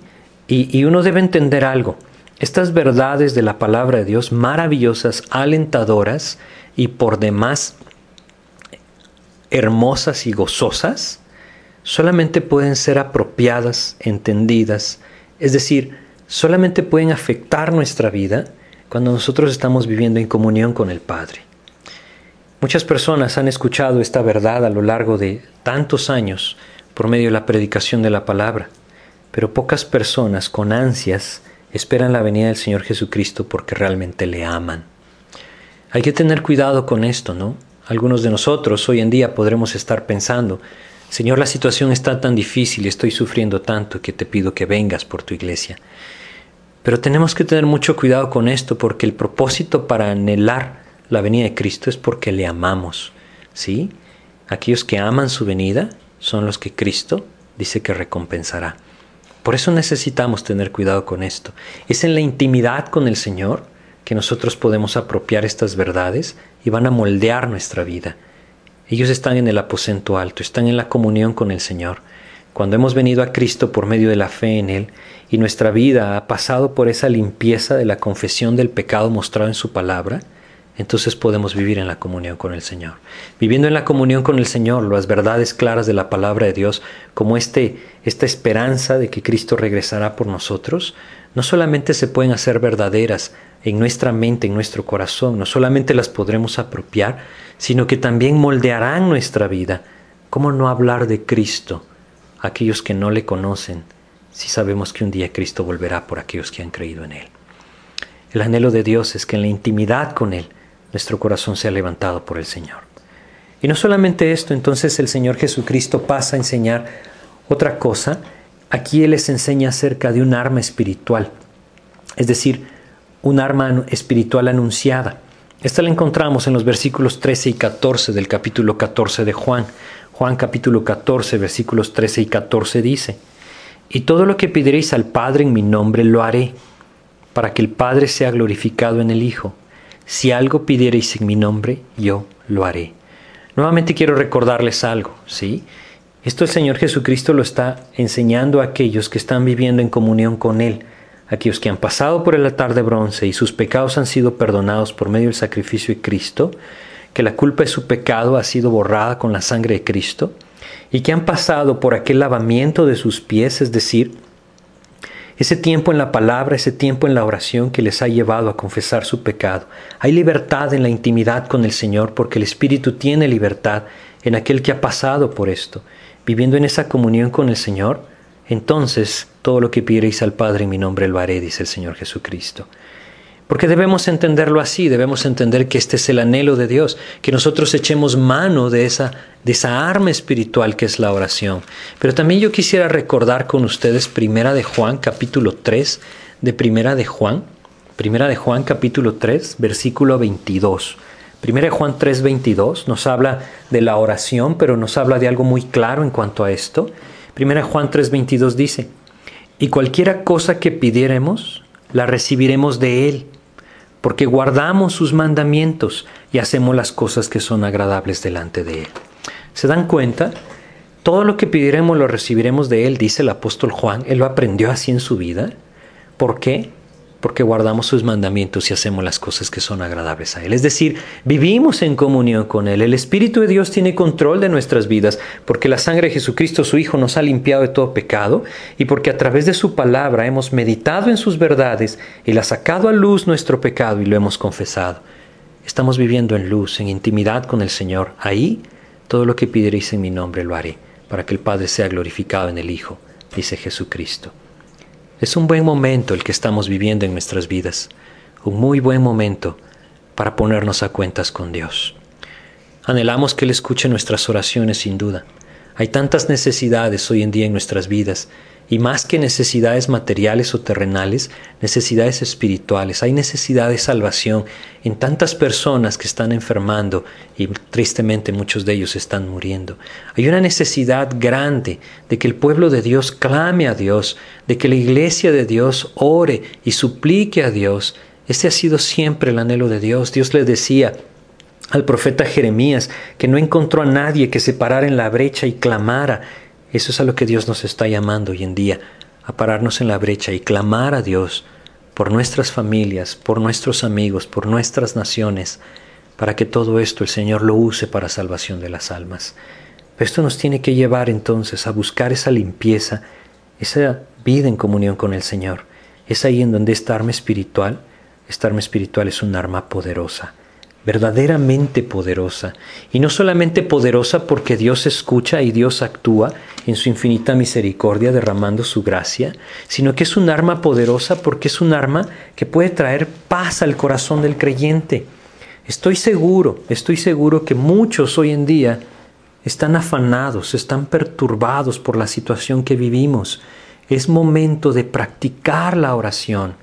Y, y uno debe entender algo. Estas verdades de la palabra de Dios, maravillosas, alentadoras y por demás hermosas y gozosas, solamente pueden ser apropiadas, entendidas, es decir, solamente pueden afectar nuestra vida cuando nosotros estamos viviendo en comunión con el Padre. Muchas personas han escuchado esta verdad a lo largo de tantos años por medio de la predicación de la palabra, pero pocas personas con ansias esperan la venida del Señor Jesucristo porque realmente le aman. Hay que tener cuidado con esto, ¿no? Algunos de nosotros hoy en día podremos estar pensando, Señor, la situación está tan difícil y estoy sufriendo tanto que te pido que vengas por tu iglesia. Pero tenemos que tener mucho cuidado con esto porque el propósito para anhelar la venida de Cristo es porque le amamos. ¿Sí? Aquellos que aman su venida son los que Cristo dice que recompensará. Por eso necesitamos tener cuidado con esto. Es en la intimidad con el Señor que nosotros podemos apropiar estas verdades y van a moldear nuestra vida. Ellos están en el aposento alto, están en la comunión con el Señor. cuando hemos venido a Cristo por medio de la fe en Él y nuestra vida ha pasado por esa limpieza de la confesión del pecado mostrado en su palabra, entonces podemos vivir en la comunión con el Señor. Viviendo en la comunión con el Señor, las verdades claras de la palabra de Dios, como este, esta esperanza de que Cristo regresará por nosotros, no solamente se pueden hacer verdaderas en nuestra mente, en nuestro corazón, no solamente las podremos apropiar, sino que también moldearán nuestra vida. ¿Cómo no hablar de Cristo a aquellos que no le conocen si sabemos que un día Cristo volverá por aquellos que han creído en Él? El anhelo de Dios es que en la intimidad con Él nuestro corazón sea levantado por el Señor. Y no solamente esto, entonces el Señor Jesucristo pasa a enseñar otra cosa. Aquí Él les enseña acerca de un arma espiritual, es decir, un arma espiritual anunciada. Esta la encontramos en los versículos 13 y 14 del capítulo 14 de Juan. Juan capítulo 14, versículos 13 y 14 dice, Y todo lo que pediréis al Padre en mi nombre lo haré, para que el Padre sea glorificado en el Hijo. Si algo pidierais en mi nombre, yo lo haré. Nuevamente quiero recordarles algo, ¿sí? Esto el Señor Jesucristo lo está enseñando a aquellos que están viviendo en comunión con Él, aquellos que han pasado por el altar de bronce y sus pecados han sido perdonados por medio del sacrificio de Cristo, que la culpa de su pecado ha sido borrada con la sangre de Cristo, y que han pasado por aquel lavamiento de sus pies, es decir, ese tiempo en la palabra, ese tiempo en la oración que les ha llevado a confesar su pecado. Hay libertad en la intimidad con el Señor porque el Espíritu tiene libertad en aquel que ha pasado por esto. Viviendo en esa comunión con el Señor, entonces todo lo que pidierais al Padre en mi nombre lo haré, dice el Señor Jesucristo. Porque debemos entenderlo así, debemos entender que este es el anhelo de Dios, que nosotros echemos mano de esa, de esa arma espiritual que es la oración. Pero también yo quisiera recordar con ustedes Primera de Juan, capítulo 3, de Primera de Juan, Primera de Juan, capítulo 3, versículo 22. Primera de Juan 3, 22 nos habla de la oración, pero nos habla de algo muy claro en cuanto a esto. Primera de Juan 3, 22 dice, y cualquiera cosa que pidiéremos, la recibiremos de Él porque guardamos sus mandamientos y hacemos las cosas que son agradables delante de Él. ¿Se dan cuenta? Todo lo que pidiremos lo recibiremos de Él, dice el apóstol Juan. Él lo aprendió así en su vida. ¿Por qué? Porque guardamos sus mandamientos y hacemos las cosas que son agradables a Él. Es decir, vivimos en comunión con Él. El Espíritu de Dios tiene control de nuestras vidas porque la sangre de Jesucristo, su Hijo, nos ha limpiado de todo pecado y porque a través de su palabra hemos meditado en sus verdades y la ha sacado a luz nuestro pecado y lo hemos confesado. Estamos viviendo en luz, en intimidad con el Señor. Ahí todo lo que pidierais en mi nombre lo haré, para que el Padre sea glorificado en el Hijo, dice Jesucristo. Es un buen momento el que estamos viviendo en nuestras vidas, un muy buen momento para ponernos a cuentas con Dios. Anhelamos que Él escuche nuestras oraciones sin duda. Hay tantas necesidades hoy en día en nuestras vidas y más que necesidades materiales o terrenales, necesidades espirituales. Hay necesidad de salvación en tantas personas que están enfermando y tristemente muchos de ellos están muriendo. Hay una necesidad grande de que el pueblo de Dios clame a Dios, de que la iglesia de Dios ore y suplique a Dios. Este ha sido siempre el anhelo de Dios. Dios le decía, al profeta Jeremías, que no encontró a nadie que se parara en la brecha y clamara eso es a lo que Dios nos está llamando hoy en día, a pararnos en la brecha y clamar a Dios por nuestras familias, por nuestros amigos, por nuestras naciones, para que todo esto el Señor lo use para salvación de las almas. esto nos tiene que llevar entonces a buscar esa limpieza, esa vida en comunión con el Señor. Es ahí en donde esta arma espiritual, esta arma espiritual es un arma poderosa verdaderamente poderosa. Y no solamente poderosa porque Dios escucha y Dios actúa en su infinita misericordia derramando su gracia, sino que es un arma poderosa porque es un arma que puede traer paz al corazón del creyente. Estoy seguro, estoy seguro que muchos hoy en día están afanados, están perturbados por la situación que vivimos. Es momento de practicar la oración.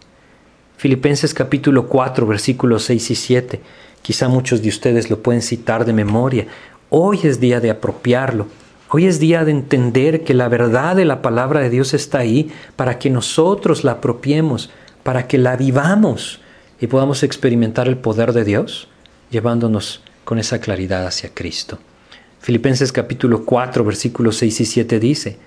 Filipenses capítulo 4, versículos 6 y 7. Quizá muchos de ustedes lo pueden citar de memoria. Hoy es día de apropiarlo. Hoy es día de entender que la verdad de la palabra de Dios está ahí para que nosotros la apropiemos, para que la vivamos y podamos experimentar el poder de Dios llevándonos con esa claridad hacia Cristo. Filipenses capítulo 4 versículos 6 y 7 dice,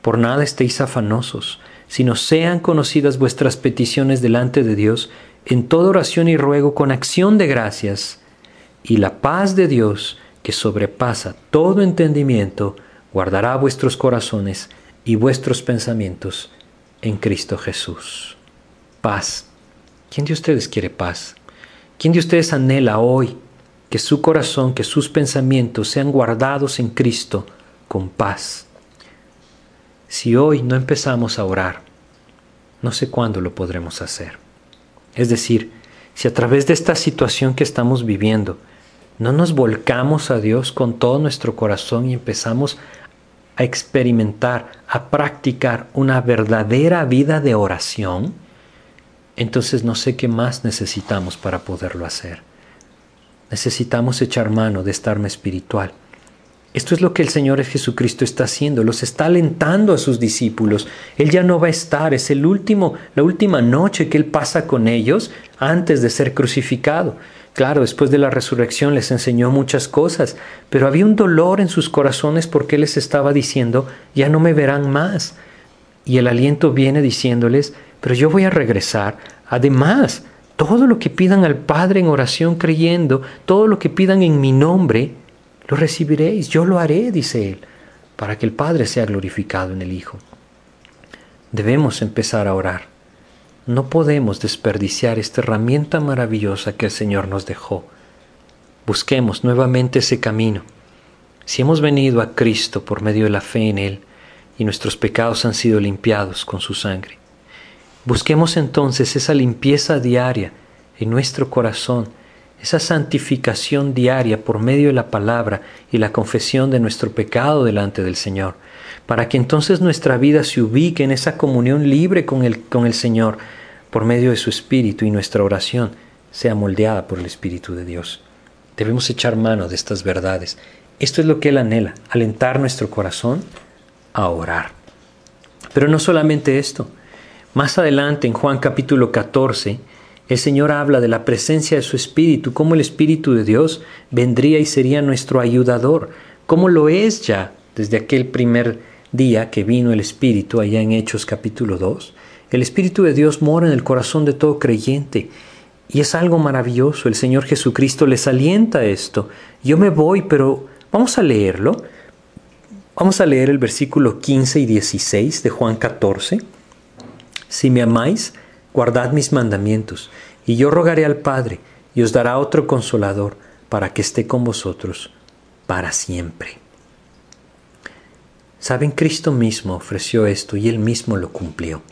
Por nada estéis afanosos, sino sean conocidas vuestras peticiones delante de Dios en toda oración y ruego con acción de gracias, y la paz de Dios, que sobrepasa todo entendimiento, guardará vuestros corazones y vuestros pensamientos en Cristo Jesús. Paz. ¿Quién de ustedes quiere paz? ¿Quién de ustedes anhela hoy que su corazón, que sus pensamientos sean guardados en Cristo con paz? Si hoy no empezamos a orar, no sé cuándo lo podremos hacer. Es decir, si a través de esta situación que estamos viviendo no nos volcamos a Dios con todo nuestro corazón y empezamos a experimentar, a practicar una verdadera vida de oración, entonces no sé qué más necesitamos para poderlo hacer. Necesitamos echar mano de esta arma espiritual. Esto es lo que el Señor Jesucristo está haciendo, los está alentando a sus discípulos. Él ya no va a estar, es el último, la última noche que él pasa con ellos antes de ser crucificado. Claro, después de la resurrección les enseñó muchas cosas, pero había un dolor en sus corazones porque les estaba diciendo, ya no me verán más. Y el aliento viene diciéndoles, pero yo voy a regresar. Además, todo lo que pidan al Padre en oración creyendo, todo lo que pidan en mi nombre, lo recibiréis, yo lo haré, dice Él, para que el Padre sea glorificado en el Hijo. Debemos empezar a orar no podemos desperdiciar esta herramienta maravillosa que el Señor nos dejó. Busquemos nuevamente ese camino. Si hemos venido a Cristo por medio de la fe en Él y nuestros pecados han sido limpiados con su sangre, busquemos entonces esa limpieza diaria en nuestro corazón, esa santificación diaria por medio de la palabra y la confesión de nuestro pecado delante del Señor para que entonces nuestra vida se ubique en esa comunión libre con el, con el Señor por medio de su Espíritu y nuestra oración sea moldeada por el Espíritu de Dios. Debemos echar mano de estas verdades. Esto es lo que Él anhela, alentar nuestro corazón a orar. Pero no solamente esto. Más adelante en Juan capítulo 14, el Señor habla de la presencia de su Espíritu, cómo el Espíritu de Dios vendría y sería nuestro ayudador, cómo lo es ya desde aquel primer día que vino el Espíritu allá en Hechos capítulo 2, el Espíritu de Dios mora en el corazón de todo creyente. Y es algo maravilloso. El Señor Jesucristo les alienta esto. Yo me voy, pero vamos a leerlo. Vamos a leer el versículo 15 y 16 de Juan 14. Si me amáis, guardad mis mandamientos, y yo rogaré al Padre, y os dará otro consolador, para que esté con vosotros para siempre. Saben, Cristo mismo ofreció esto y Él mismo lo cumplió.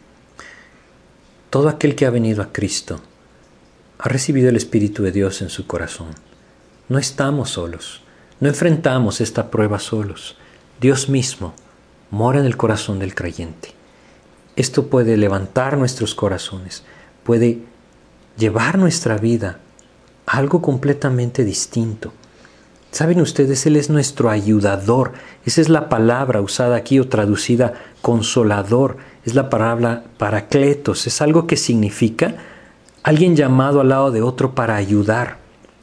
Todo aquel que ha venido a Cristo ha recibido el Espíritu de Dios en su corazón. No estamos solos, no enfrentamos esta prueba solos. Dios mismo mora en el corazón del creyente. Esto puede levantar nuestros corazones, puede llevar nuestra vida a algo completamente distinto. Saben ustedes, Él es nuestro ayudador. Esa es la palabra usada aquí o traducida consolador. Es la palabra paracletos. Es algo que significa alguien llamado al lado de otro para ayudar.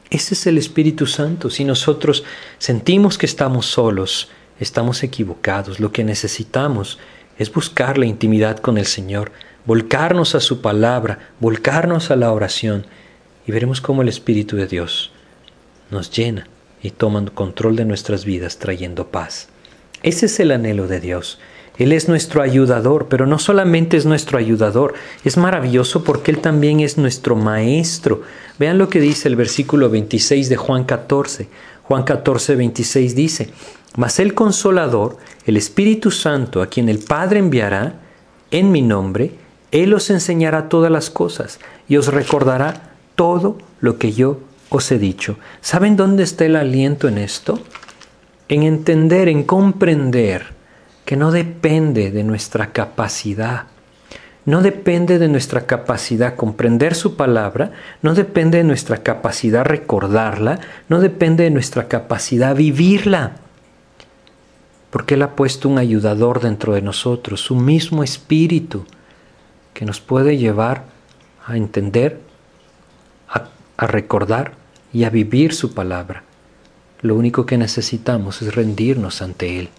Ese es el Espíritu Santo. Si nosotros sentimos que estamos solos, estamos equivocados. Lo que necesitamos es buscar la intimidad con el Señor, volcarnos a su palabra, volcarnos a la oración y veremos cómo el Espíritu de Dios nos llena y toman control de nuestras vidas trayendo paz. Ese es el anhelo de Dios. Él es nuestro ayudador, pero no solamente es nuestro ayudador, es maravilloso porque Él también es nuestro maestro. Vean lo que dice el versículo 26 de Juan 14. Juan 14, 26 dice, Mas el consolador, el Espíritu Santo, a quien el Padre enviará en mi nombre, Él os enseñará todas las cosas y os recordará todo lo que yo os he dicho. ¿Saben dónde está el aliento en esto? En entender, en comprender que no depende de nuestra capacidad. No depende de nuestra capacidad comprender su palabra, no depende de nuestra capacidad recordarla, no depende de nuestra capacidad vivirla. Porque Él ha puesto un ayudador dentro de nosotros, su mismo espíritu, que nos puede llevar a entender, a, a recordar y a vivir su palabra. Lo único que necesitamos es rendirnos ante Él.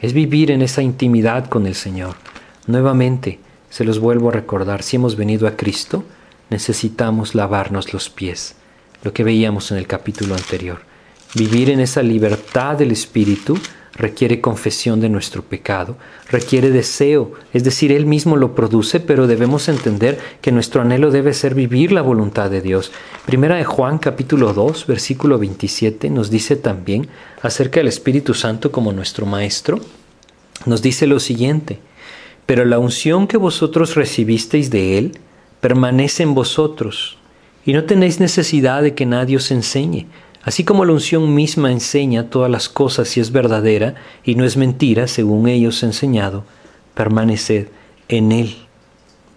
es vivir en esa intimidad con el Señor. Nuevamente, se los vuelvo a recordar, si hemos venido a Cristo, necesitamos lavarnos los pies, lo que veíamos en el capítulo anterior. Vivir en esa libertad del Espíritu requiere confesión de nuestro pecado, requiere deseo, es decir, Él mismo lo produce, pero debemos entender que nuestro anhelo debe ser vivir la voluntad de Dios. Primera de Juan capítulo 2, versículo 27 nos dice también acerca del Espíritu Santo como nuestro Maestro, nos dice lo siguiente, pero la unción que vosotros recibisteis de Él permanece en vosotros, y no tenéis necesidad de que nadie os enseñe Así como la unción misma enseña todas las cosas si es verdadera y no es mentira, según ellos enseñado, permaneced en Él.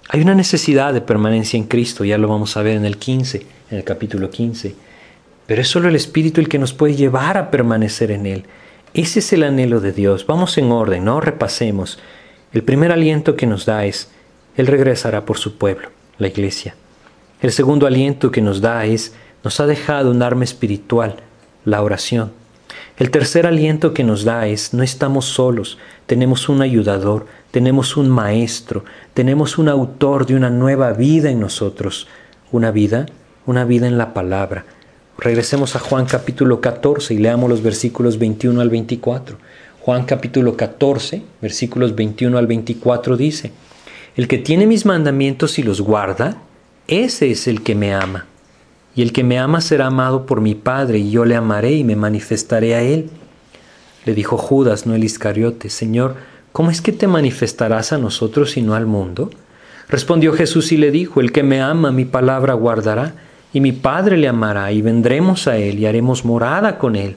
Hay una necesidad de permanencia en Cristo, ya lo vamos a ver en el 15, en el capítulo 15. Pero es solo el Espíritu el que nos puede llevar a permanecer en Él. Ese es el anhelo de Dios. Vamos en orden, no repasemos. El primer aliento que nos da es, Él regresará por su pueblo, la iglesia. El segundo aliento que nos da es, nos ha dejado un arma espiritual, la oración. El tercer aliento que nos da es, no estamos solos, tenemos un ayudador, tenemos un maestro, tenemos un autor de una nueva vida en nosotros, una vida, una vida en la palabra. Regresemos a Juan capítulo 14 y leamos los versículos 21 al 24. Juan capítulo 14, versículos 21 al 24 dice, El que tiene mis mandamientos y los guarda, ese es el que me ama y el que me ama será amado por mi Padre, y yo le amaré y me manifestaré a él. Le dijo Judas, no el Iscariote, Señor, ¿cómo es que te manifestarás a nosotros y no al mundo? Respondió Jesús y le dijo, El que me ama mi palabra guardará, y mi Padre le amará, y vendremos a él y haremos morada con él.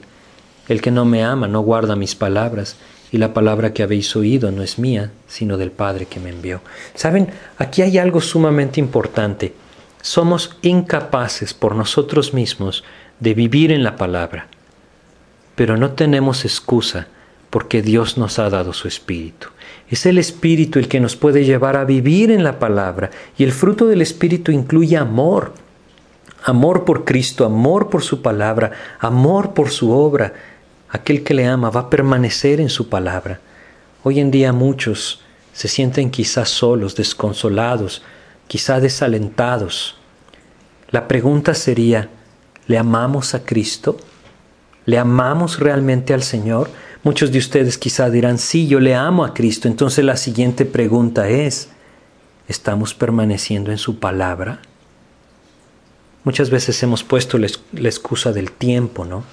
El que no me ama no guarda mis palabras, y la palabra que habéis oído no es mía, sino del Padre que me envió. Saben, aquí hay algo sumamente importante somos incapaces por nosotros mismos de vivir en la palabra, pero no tenemos excusa porque Dios nos ha dado su Espíritu. Es el Espíritu el que nos puede llevar a vivir en la palabra y el fruto del Espíritu incluye amor. Amor por Cristo, amor por su palabra, amor por su obra. Aquel que le ama va a permanecer en su palabra. Hoy en día muchos se sienten quizás solos, desconsolados, quizá desalentados. La pregunta sería, ¿le amamos a Cristo? ¿Le amamos realmente al Señor? Muchos de ustedes quizá dirán, sí, yo le amo a Cristo. Entonces la siguiente pregunta es, ¿estamos permaneciendo en su palabra? Muchas veces hemos puesto la excusa del tiempo, ¿no?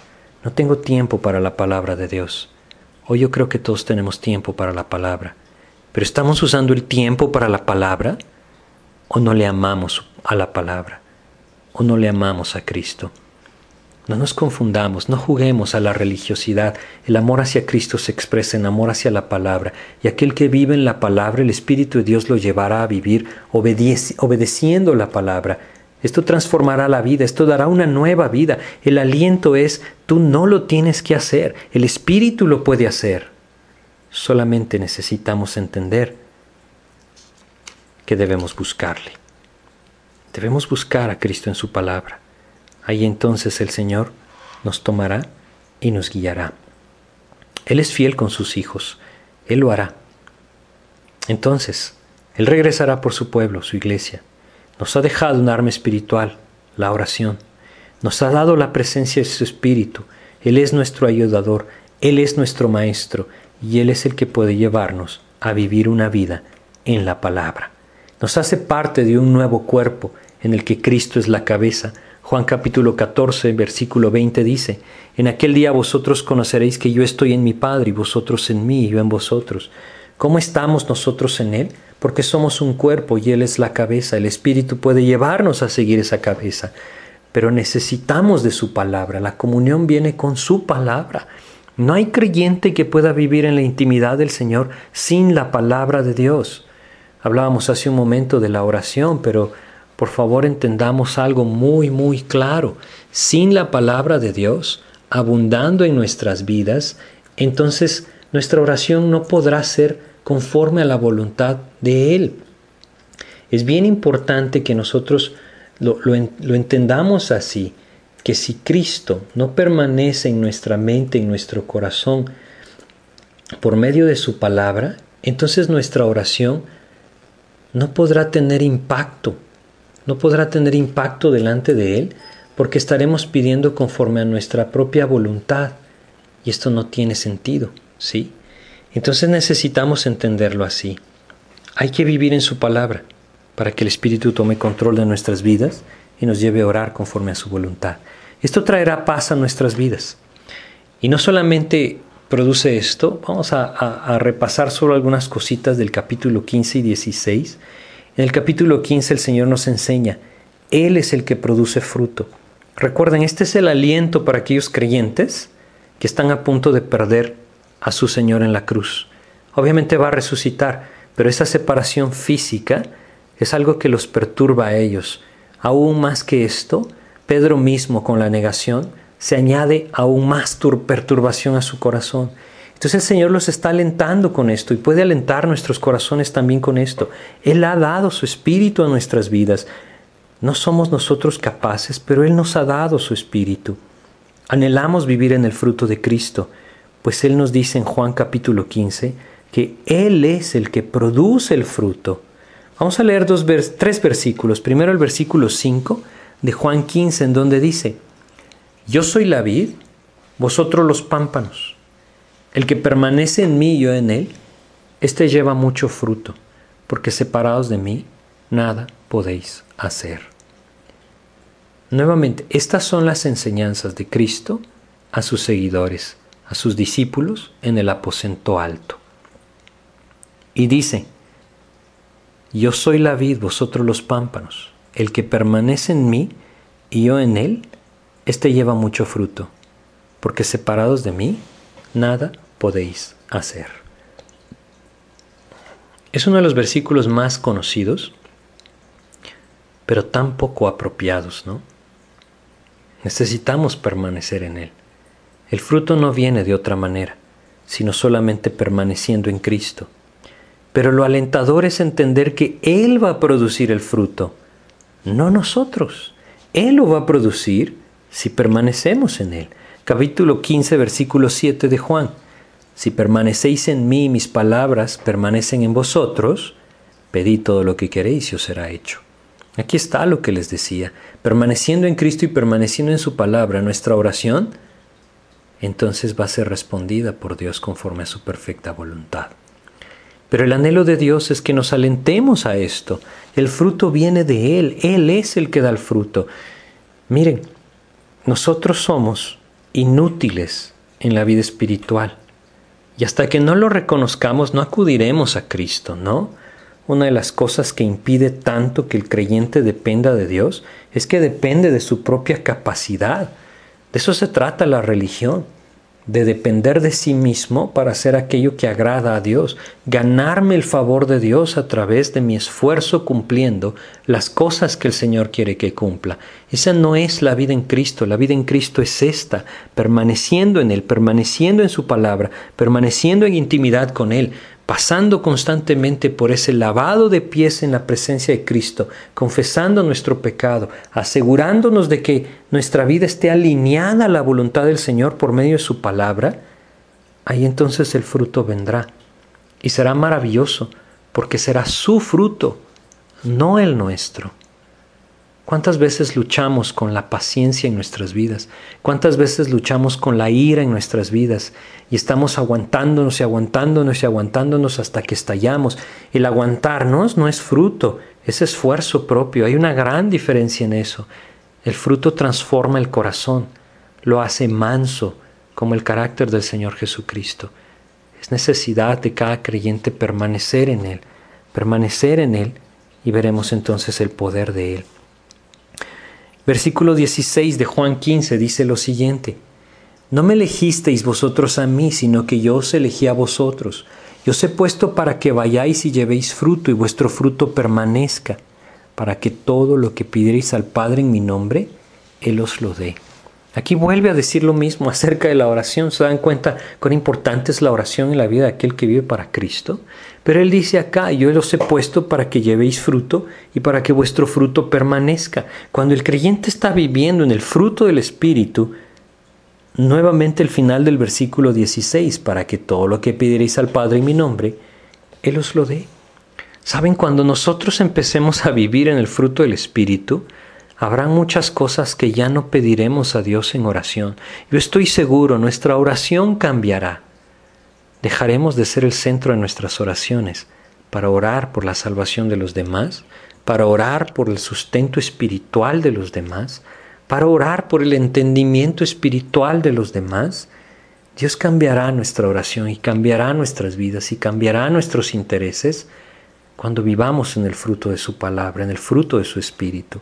No tengo tiempo para la palabra de Dios. Hoy yo creo que todos tenemos tiempo para la palabra. Pero ¿estamos usando el tiempo para la palabra? O no le amamos a la palabra, o no le amamos a Cristo. No nos confundamos, no juguemos a la religiosidad. El amor hacia Cristo se expresa en amor hacia la palabra, y aquel que vive en la palabra, el Espíritu de Dios lo llevará a vivir obedeciendo la palabra. Esto transformará la vida, esto dará una nueva vida. El aliento es, tú no lo tienes que hacer, el Espíritu lo puede hacer. Solamente necesitamos entender que debemos buscarle. Debemos buscar a Cristo en su palabra. Ahí entonces el Señor nos tomará y nos guiará. Él es fiel con sus hijos, Él lo hará. Entonces, Él regresará por su pueblo, su iglesia. Nos ha dejado un arma espiritual, la oración. Nos ha dado la presencia de su Espíritu. Él es nuestro ayudador, Él es nuestro Maestro y Él es el que puede llevarnos a vivir una vida en la palabra nos hace parte de un nuevo cuerpo en el que Cristo es la cabeza. Juan capítulo 14, versículo 20 dice, En aquel día vosotros conoceréis que yo estoy en mi Padre y vosotros en mí y yo en vosotros. ¿Cómo estamos nosotros en Él? Porque somos un cuerpo y Él es la cabeza. El Espíritu puede llevarnos a seguir esa cabeza. Pero necesitamos de su palabra. La comunión viene con su palabra. No hay creyente que pueda vivir en la intimidad del Señor sin la palabra de Dios. Hablábamos hace un momento de la oración, pero por favor entendamos algo muy, muy claro. Sin la palabra de Dios abundando en nuestras vidas, entonces nuestra oración no podrá ser conforme a la voluntad de Él. Es bien importante que nosotros lo, lo, entendamos así, que si Cristo no permanece en nuestra mente, en nuestro corazón, por medio de su palabra, entonces nuestra oración no podrá tener impacto, no podrá tener impacto delante de Él, porque estaremos pidiendo conforme a nuestra propia voluntad, y esto no tiene sentido, ¿sí? Entonces necesitamos entenderlo así. Hay que vivir en su palabra para que el Espíritu tome control de nuestras vidas y nos lleve a orar conforme a su voluntad. Esto traerá paz a nuestras vidas. Y no solamente produce esto, vamos a, repasar solo algunas cositas del capítulo 15 y 16. En el capítulo 15 el Señor nos enseña, Él es el que produce fruto. Recuerden, este es el aliento para aquellos creyentes que están a punto de perder a su Señor en la cruz. Obviamente va a resucitar, pero esa separación física es algo que los perturba a ellos. Aún más que esto, Pedro mismo con la negación se añade aún más perturbación a su corazón. Entonces el Señor los está alentando con esto y puede alentar nuestros corazones también con esto. Él ha dado su espíritu a nuestras vidas. No somos nosotros capaces, pero Él nos ha dado su espíritu. Anhelamos vivir en el fruto de Cristo, pues Él nos dice en Juan capítulo 15 que Él es el que produce el fruto. Vamos a leer dos tres versículos. Primero el versículo 5 de Juan 15, en donde dice, Yo soy la vid, vosotros los pámpanos. El que permanece en mí y yo en él, éste lleva mucho fruto, porque separados de mí, nada podéis hacer. Nuevamente, estas son las enseñanzas de Cristo a sus seguidores, a sus discípulos en el aposento alto. Y dice, yo soy la vid, vosotros los pámpanos. El que permanece en mí y yo en él, éste lleva mucho fruto, porque separados de mí, nada podéis hacer. Es uno de los versículos más conocidos, pero tan poco apropiados, ¿no? Necesitamos permanecer en él. El fruto no viene de otra manera, sino solamente permaneciendo en Cristo. Pero lo alentador es entender que Él va a producir el fruto, no nosotros. Él lo va a producir si permanecemos en Él. Capítulo 15, versículo 7 de Juan. Si permanecéis en mí y mis palabras permanecen en vosotros, pedid todo lo que queréis y os será hecho. Aquí está lo que les decía. Permaneciendo en Cristo y permaneciendo en su palabra, nuestra oración, entonces va a ser respondida por Dios conforme a su perfecta voluntad. Pero el anhelo de Dios es que nos alentemos a esto. El fruto viene de Él. Él es el que da el fruto. Miren, nosotros somos inútiles en la vida espiritual. Y hasta que no lo reconozcamos, no acudiremos a Cristo, ¿no? Una de las cosas que impide tanto que el creyente dependa de Dios es que depende de su propia capacidad. De eso se trata la religión de depender de sí mismo para hacer aquello que agrada a Dios, ganarme el favor de Dios a través de mi esfuerzo cumpliendo las cosas que el Señor quiere que cumpla. Esa no es la vida en Cristo, la vida en Cristo es esta, permaneciendo en Él, permaneciendo en su palabra, permaneciendo en intimidad con Él, pasando constantemente por ese lavado de pies en la presencia de Cristo, confesando nuestro pecado, asegurándonos de que nuestra vida esté alineada a la voluntad del Señor por medio de su palabra, ahí entonces el fruto vendrá. Y será maravilloso, porque será su fruto, no el nuestro. ¿Cuántas veces luchamos con la paciencia en nuestras vidas? ¿Cuántas veces luchamos con la ira en nuestras vidas? Y estamos aguantándonos y aguantándonos y aguantándonos hasta que estallamos. El aguantarnos no es fruto, es esfuerzo propio. Hay una gran diferencia en eso. El fruto transforma el corazón, lo hace manso, como el carácter del Señor Jesucristo. Es necesidad de cada creyente permanecer en Él, permanecer en Él y veremos entonces el poder de Él. Versículo 16 de Juan 15 dice lo siguiente, No me elegisteis vosotros a mí, sino que yo os elegí a vosotros. Yo os he puesto para que vayáis y llevéis fruto y vuestro fruto permanezca, para que todo lo que pidierais al Padre en mi nombre, Él os lo dé. Aquí vuelve a decir lo mismo acerca de la oración. ¿Se dan cuenta cuán importante es la oración en la vida de aquel que vive para Cristo? Pero Él dice acá, yo los he puesto para que llevéis fruto y para que vuestro fruto permanezca. Cuando el creyente está viviendo en el fruto del Espíritu, nuevamente el final del versículo 16, para que todo lo que pediréis al Padre en mi nombre, Él os lo dé. Saben, cuando nosotros empecemos a vivir en el fruto del Espíritu, habrán muchas cosas que ya no pediremos a Dios en oración. Yo estoy seguro, nuestra oración cambiará. Dejaremos de ser el centro de nuestras oraciones para orar por la salvación de los demás, para orar por el sustento espiritual de los demás, para orar por el entendimiento espiritual de los demás, Dios cambiará nuestra oración y cambiará nuestras vidas y cambiará nuestros intereses cuando vivamos en el fruto de su palabra, en el fruto de su espíritu.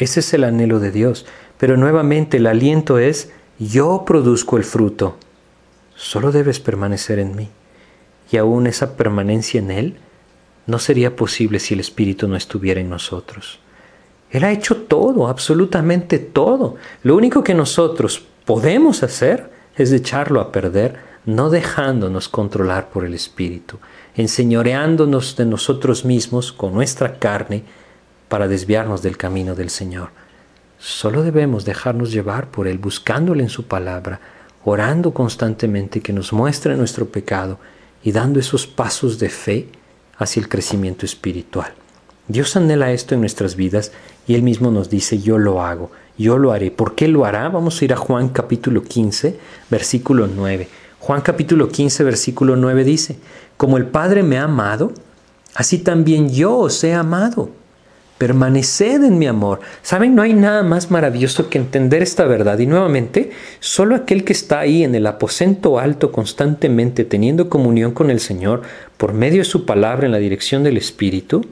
Ese es el anhelo de Dios. Pero nuevamente el aliento es, yo produzco el fruto. Solo debes permanecer en mí. Y aún esa permanencia en Él no sería posible si el Espíritu no estuviera en nosotros. Él ha hecho todo, absolutamente todo. Lo único que nosotros podemos hacer es echarlo a perder, no dejándonos controlar por el Espíritu, enseñoreándonos de nosotros mismos con nuestra carne para desviarnos del camino del Señor. Solo debemos dejarnos llevar por Él, buscándole en su palabra, orando constantemente que nos muestre nuestro pecado y dando esos pasos de fe hacia el crecimiento espiritual. Dios anhela esto en nuestras vidas y Él mismo nos dice, yo lo hago, yo lo haré. ¿Por qué lo hará? Vamos a ir a Juan capítulo 15, versículo 9. Juan capítulo 15, versículo 9 dice, como el Padre me ha amado, así también yo os he amado. Permaneced en mi amor. Saben, no hay nada más maravilloso que entender esta verdad. Y nuevamente, solo aquel que está ahí en el aposento alto constantemente teniendo comunión con el Señor por medio de su palabra en la dirección del Espíritu,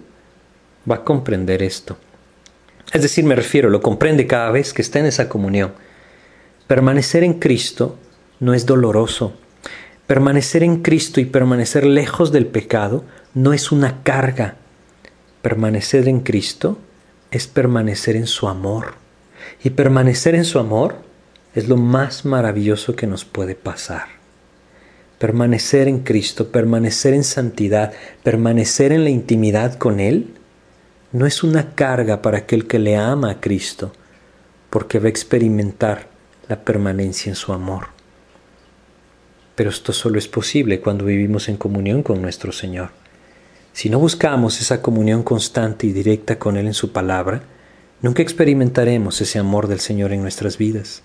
va a comprender esto. Es decir, me refiero, lo comprende cada vez que está en esa comunión. Permanecer en Cristo no es doloroso. Permanecer en Cristo y permanecer lejos del pecado no es una carga. Permanecer en Cristo es permanecer en su amor. Y permanecer en su amor es lo más maravilloso que nos puede pasar. Permanecer en Cristo, permanecer en santidad, permanecer en la intimidad con Él, no es una carga para aquel que le ama a Cristo, porque va a experimentar la permanencia en su amor. Pero esto solo es posible cuando vivimos en comunión con nuestro Señor. Si no buscamos esa comunión constante y directa con Él en su palabra, nunca experimentaremos ese amor del Señor en nuestras vidas.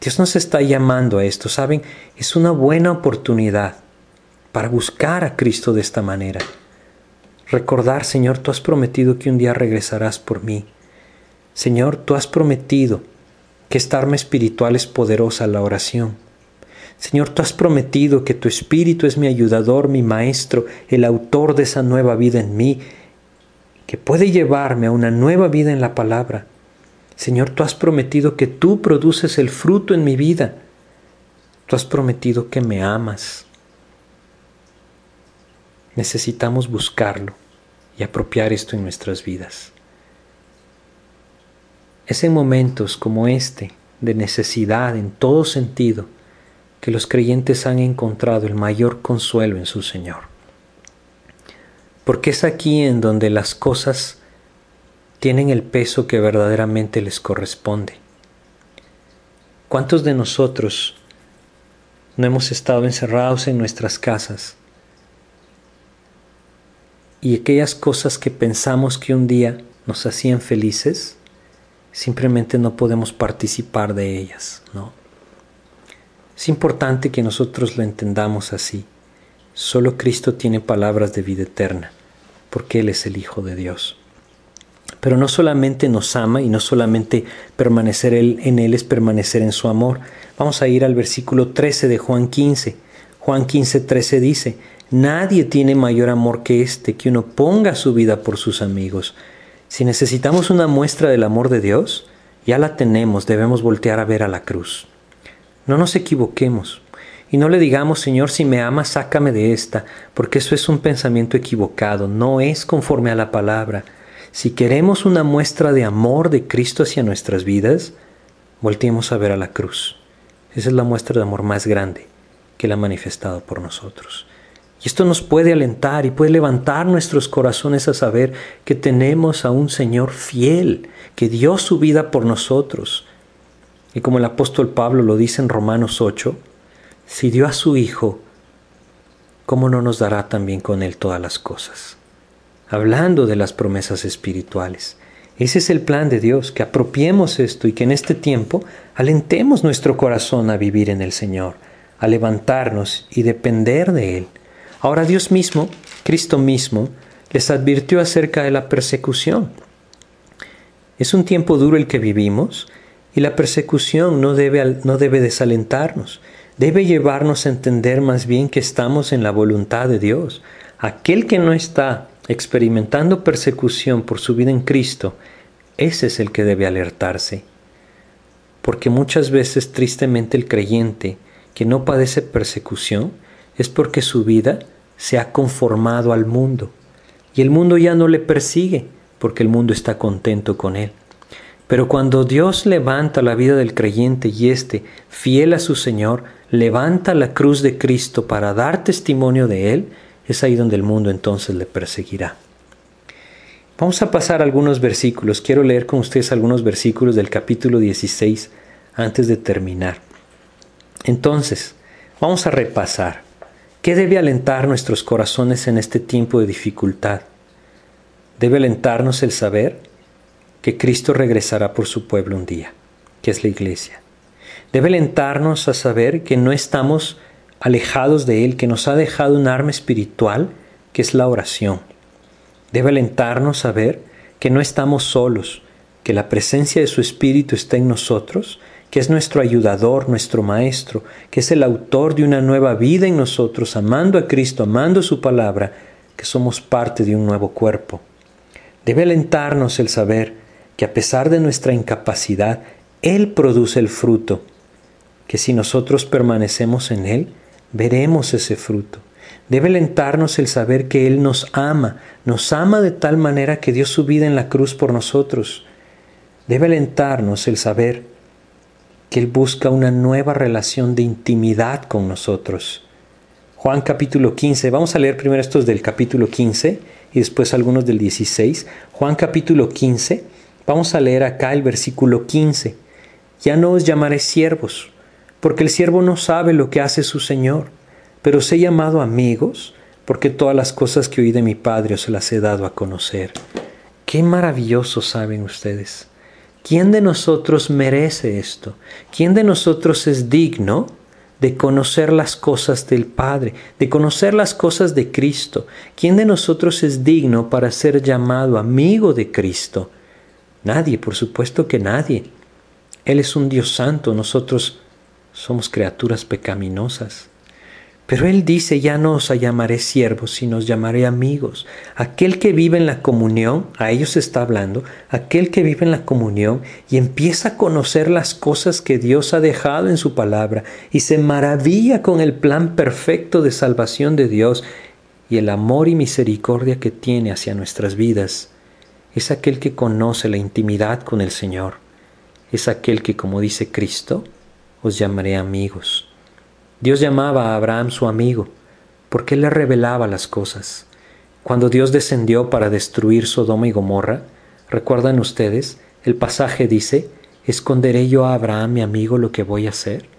Dios nos está llamando a esto, ¿saben? Es una buena oportunidad para buscar a Cristo de esta manera Recordar, Señor, tú has prometido que un día regresarás por mí. Señor, tú has prometido que esta arma espiritual es poderosa la oración. Señor, tú has prometido que tu Espíritu es mi ayudador, mi maestro, el autor de esa nueva vida en mí, que puede llevarme a una nueva vida en la palabra. Señor, tú has prometido que tú produces el fruto en mi vida. Tú has prometido que me amas, necesitamos buscarlo y apropiar esto en nuestras vidas. Es en momentos como este, de necesidad en todo sentido, que los creyentes han encontrado el mayor consuelo en su Señor. Porque es aquí en donde las cosas tienen el peso que verdaderamente les corresponde. ¿Cuántos de nosotros no hemos estado encerrados en nuestras casas y aquellas cosas que pensamos que un día nos hacían felices, simplemente no podemos participar de ellas, ¿no? Es importante que nosotros lo entendamos así. Solo Cristo tiene palabras de vida eterna, porque Él es el Hijo de Dios. Pero no solamente nos ama y no solamente permanecer en Él es permanecer en su amor. Vamos a ir al versículo 13 de Juan 15. Juan 15, 13 dice, Nadie tiene mayor amor que este, que uno ponga su vida por sus amigos. Si necesitamos una muestra del amor de Dios, ya la tenemos, debemos voltear a ver a la cruz. No nos equivoquemos y no le digamos, Señor, si me amas, sácame de esta, porque eso es un pensamiento equivocado, no es conforme a la palabra. Si queremos una muestra de amor de Cristo hacia nuestras vidas, volteemos a ver a la cruz. Esa es la muestra de amor más grande que Él ha manifestado por nosotros. Y esto nos puede alentar y puede levantar nuestros corazones a saber que tenemos a un Señor fiel, que dio su vida por nosotros. Y como el apóstol Pablo lo dice en Romanos 8, si dio a su Hijo, ¿cómo no nos dará también con Él todas las cosas? Hablando de las promesas espirituales. Ese es el plan de Dios, que apropiemos esto y que en este tiempo alentemos nuestro corazón a vivir en el Señor, a levantarnos y depender de Él. Ahora Dios mismo, Cristo mismo, les advirtió acerca de la persecución. Es un tiempo duro el que vivimos y la persecución no debe, no debe desalentarnos, debe llevarnos a entender más bien que estamos en la voluntad de Dios. Aquel que no está experimentando persecución por su vida en Cristo, ese es el que debe alertarse. Porque muchas veces tristemente el creyente que no padece persecución es porque su vida se ha conformado al mundo y el mundo ya no le persigue porque el mundo está contento con él. Pero cuando Dios levanta la vida del creyente y éste, fiel a su Señor, levanta la cruz de Cristo para dar testimonio de Él, es ahí donde el mundo entonces le perseguirá. Vamos a pasar algunos versículos. Quiero leer con ustedes algunos versículos del capítulo 16 antes de terminar. Entonces, vamos a repasar. ¿Qué debe alentar nuestros corazones en este tiempo de dificultad? Debe alentarnos el saber que Cristo regresará por su pueblo un día, que es la iglesia. Debe alentarnos a saber que no estamos alejados de Él, que nos ha dejado un arma espiritual que es la oración. Debe alentarnos a ver que no estamos solos, que la presencia de su Espíritu está en nosotros, que es nuestro ayudador, nuestro Maestro, que es el autor de una nueva vida en nosotros, amando a Cristo, amando su palabra, que somos parte de un nuevo cuerpo. Debe alentarnos el saber que a pesar de nuestra incapacidad, Él produce el fruto, que si nosotros permanecemos en Él, veremos ese fruto. Debe alentarnos el saber que Él nos ama, nos ama de tal manera que dio su vida en la cruz por nosotros. Debe alentarnos el saber que Él busca una nueva relación de intimidad con nosotros. Juan capítulo 15, vamos a leer primero estos del capítulo 15 y después algunos del 16. Juan capítulo 15, vamos a leer acá el versículo 15. Ya no os llamaré siervos porque el siervo no sabe lo que hace su Señor, pero os he llamado amigos, porque todas las cosas que oí de mi Padre os las he dado a conocer. Qué maravilloso saben ustedes. ¿Quién de nosotros merece esto? ¿Quién de nosotros es digno de conocer las cosas del Padre, de conocer las cosas de Cristo? ¿Quién de nosotros es digno para ser llamado amigo de Cristo? Nadie, por supuesto que nadie. Él es un Dios santo, nosotros somos criaturas pecaminosas. Pero Él dice, ya no os llamaré siervos, sino os llamaré amigos. Aquel que vive en la comunión, a ellos está hablando, aquel que vive en la comunión y empieza a conocer las cosas que Dios ha dejado en su palabra y se maravilla con el plan perfecto de salvación de Dios y el amor y misericordia que tiene hacia nuestras vidas. Es aquel que conoce la intimidad con el Señor. Es aquel que, como dice Cristo, os llamaré amigos. Dios llamaba a Abraham su amigo, porque él le revelaba las cosas. Cuando Dios descendió para destruir Sodoma y Gomorra, ¿recuerdan ustedes? El pasaje dice, ¿esconderé yo a Abraham, mi amigo, lo que voy a hacer?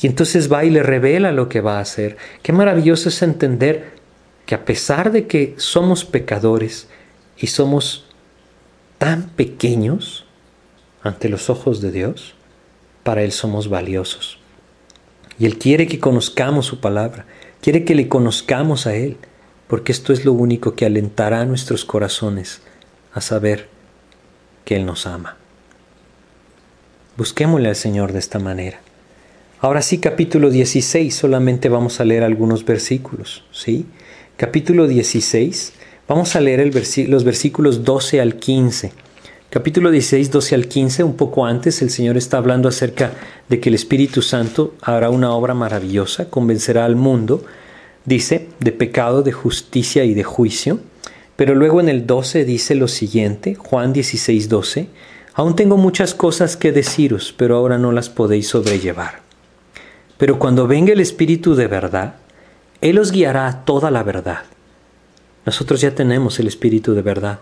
Y entonces va y le revela lo que va a hacer. Qué maravilloso es entender que a pesar de que somos pecadores y somos tan pequeños ante los ojos de Dios, para Él somos valiosos. Y Él quiere que conozcamos su palabra, quiere que le conozcamos a Él, porque esto es lo único que alentará nuestros corazones a saber que Él nos ama. Busquémosle al Señor de esta manera. Ahora sí, capítulo 16, solamente vamos a leer algunos versículos, ¿sí? Capítulo 16, vamos a leer los versículos 12 al 15 capítulo 16, 12 al 15, un poco antes, el Señor está hablando acerca de que el Espíritu Santo hará una obra maravillosa, convencerá al mundo, dice, de pecado, de justicia y de juicio. Pero luego en el 12 dice lo siguiente, Juan 16, 12, aún tengo muchas cosas que deciros, pero ahora no las podéis sobrellevar. Pero cuando venga el Espíritu de verdad, Él os guiará a toda la verdad. Nosotros ya tenemos el Espíritu de verdad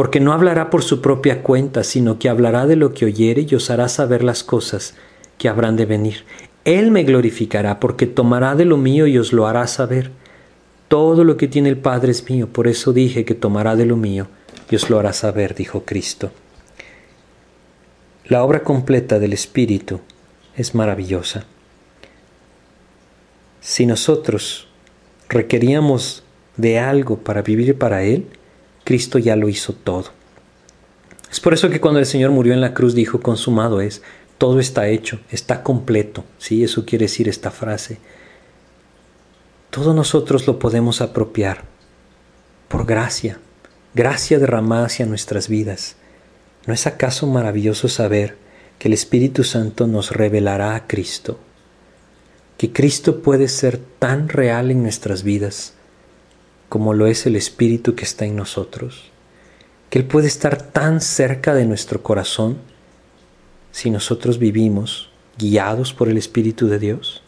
porque no hablará por su propia cuenta, sino que hablará de lo que oyere y os hará saber las cosas que habrán de venir. Él me glorificará, porque tomará de lo mío y os lo hará saber. Todo lo que tiene el Padre es mío, por eso dije que tomará de lo mío y os lo hará saber, dijo Cristo. La obra completa del Espíritu es maravillosa. Si nosotros requeríamos de algo para vivir para Él, Cristo ya lo hizo todo. Es por eso que cuando el Señor murió en la cruz dijo, consumado es, todo está hecho, está completo. Sí, eso quiere decir esta frase. Todos nosotros lo podemos apropiar por gracia, gracia derramada hacia nuestras vidas. ¿No es acaso maravilloso saber que el Espíritu Santo nos revelará a Cristo? Que Cristo puede ser tan real en nuestras vidas como lo es el Espíritu que está en nosotros, que Él puede estar tan cerca de nuestro corazón si nosotros vivimos guiados por el Espíritu de Dios.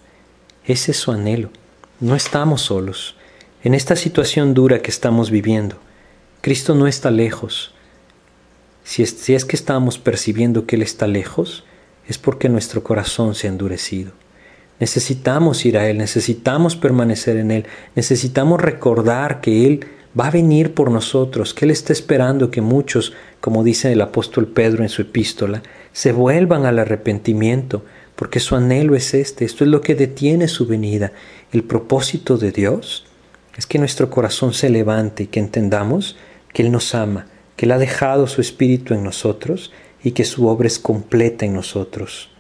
Ese es su anhelo. No estamos solos. En esta situación dura que estamos viviendo, Cristo no está lejos. Si es, si es que estamos percibiendo que Él está lejos, es porque nuestro corazón se ha endurecido. Necesitamos ir a Él, necesitamos permanecer en Él, necesitamos recordar que Él va a venir por nosotros, que Él está esperando que muchos, como dice el apóstol Pedro en su epístola, se vuelvan al arrepentimiento, porque su anhelo es este, esto es lo que detiene su venida. El propósito de Dios es que nuestro corazón se levante y que entendamos que Él nos ama, que Él ha dejado su espíritu en nosotros y que su obra es completa en nosotros.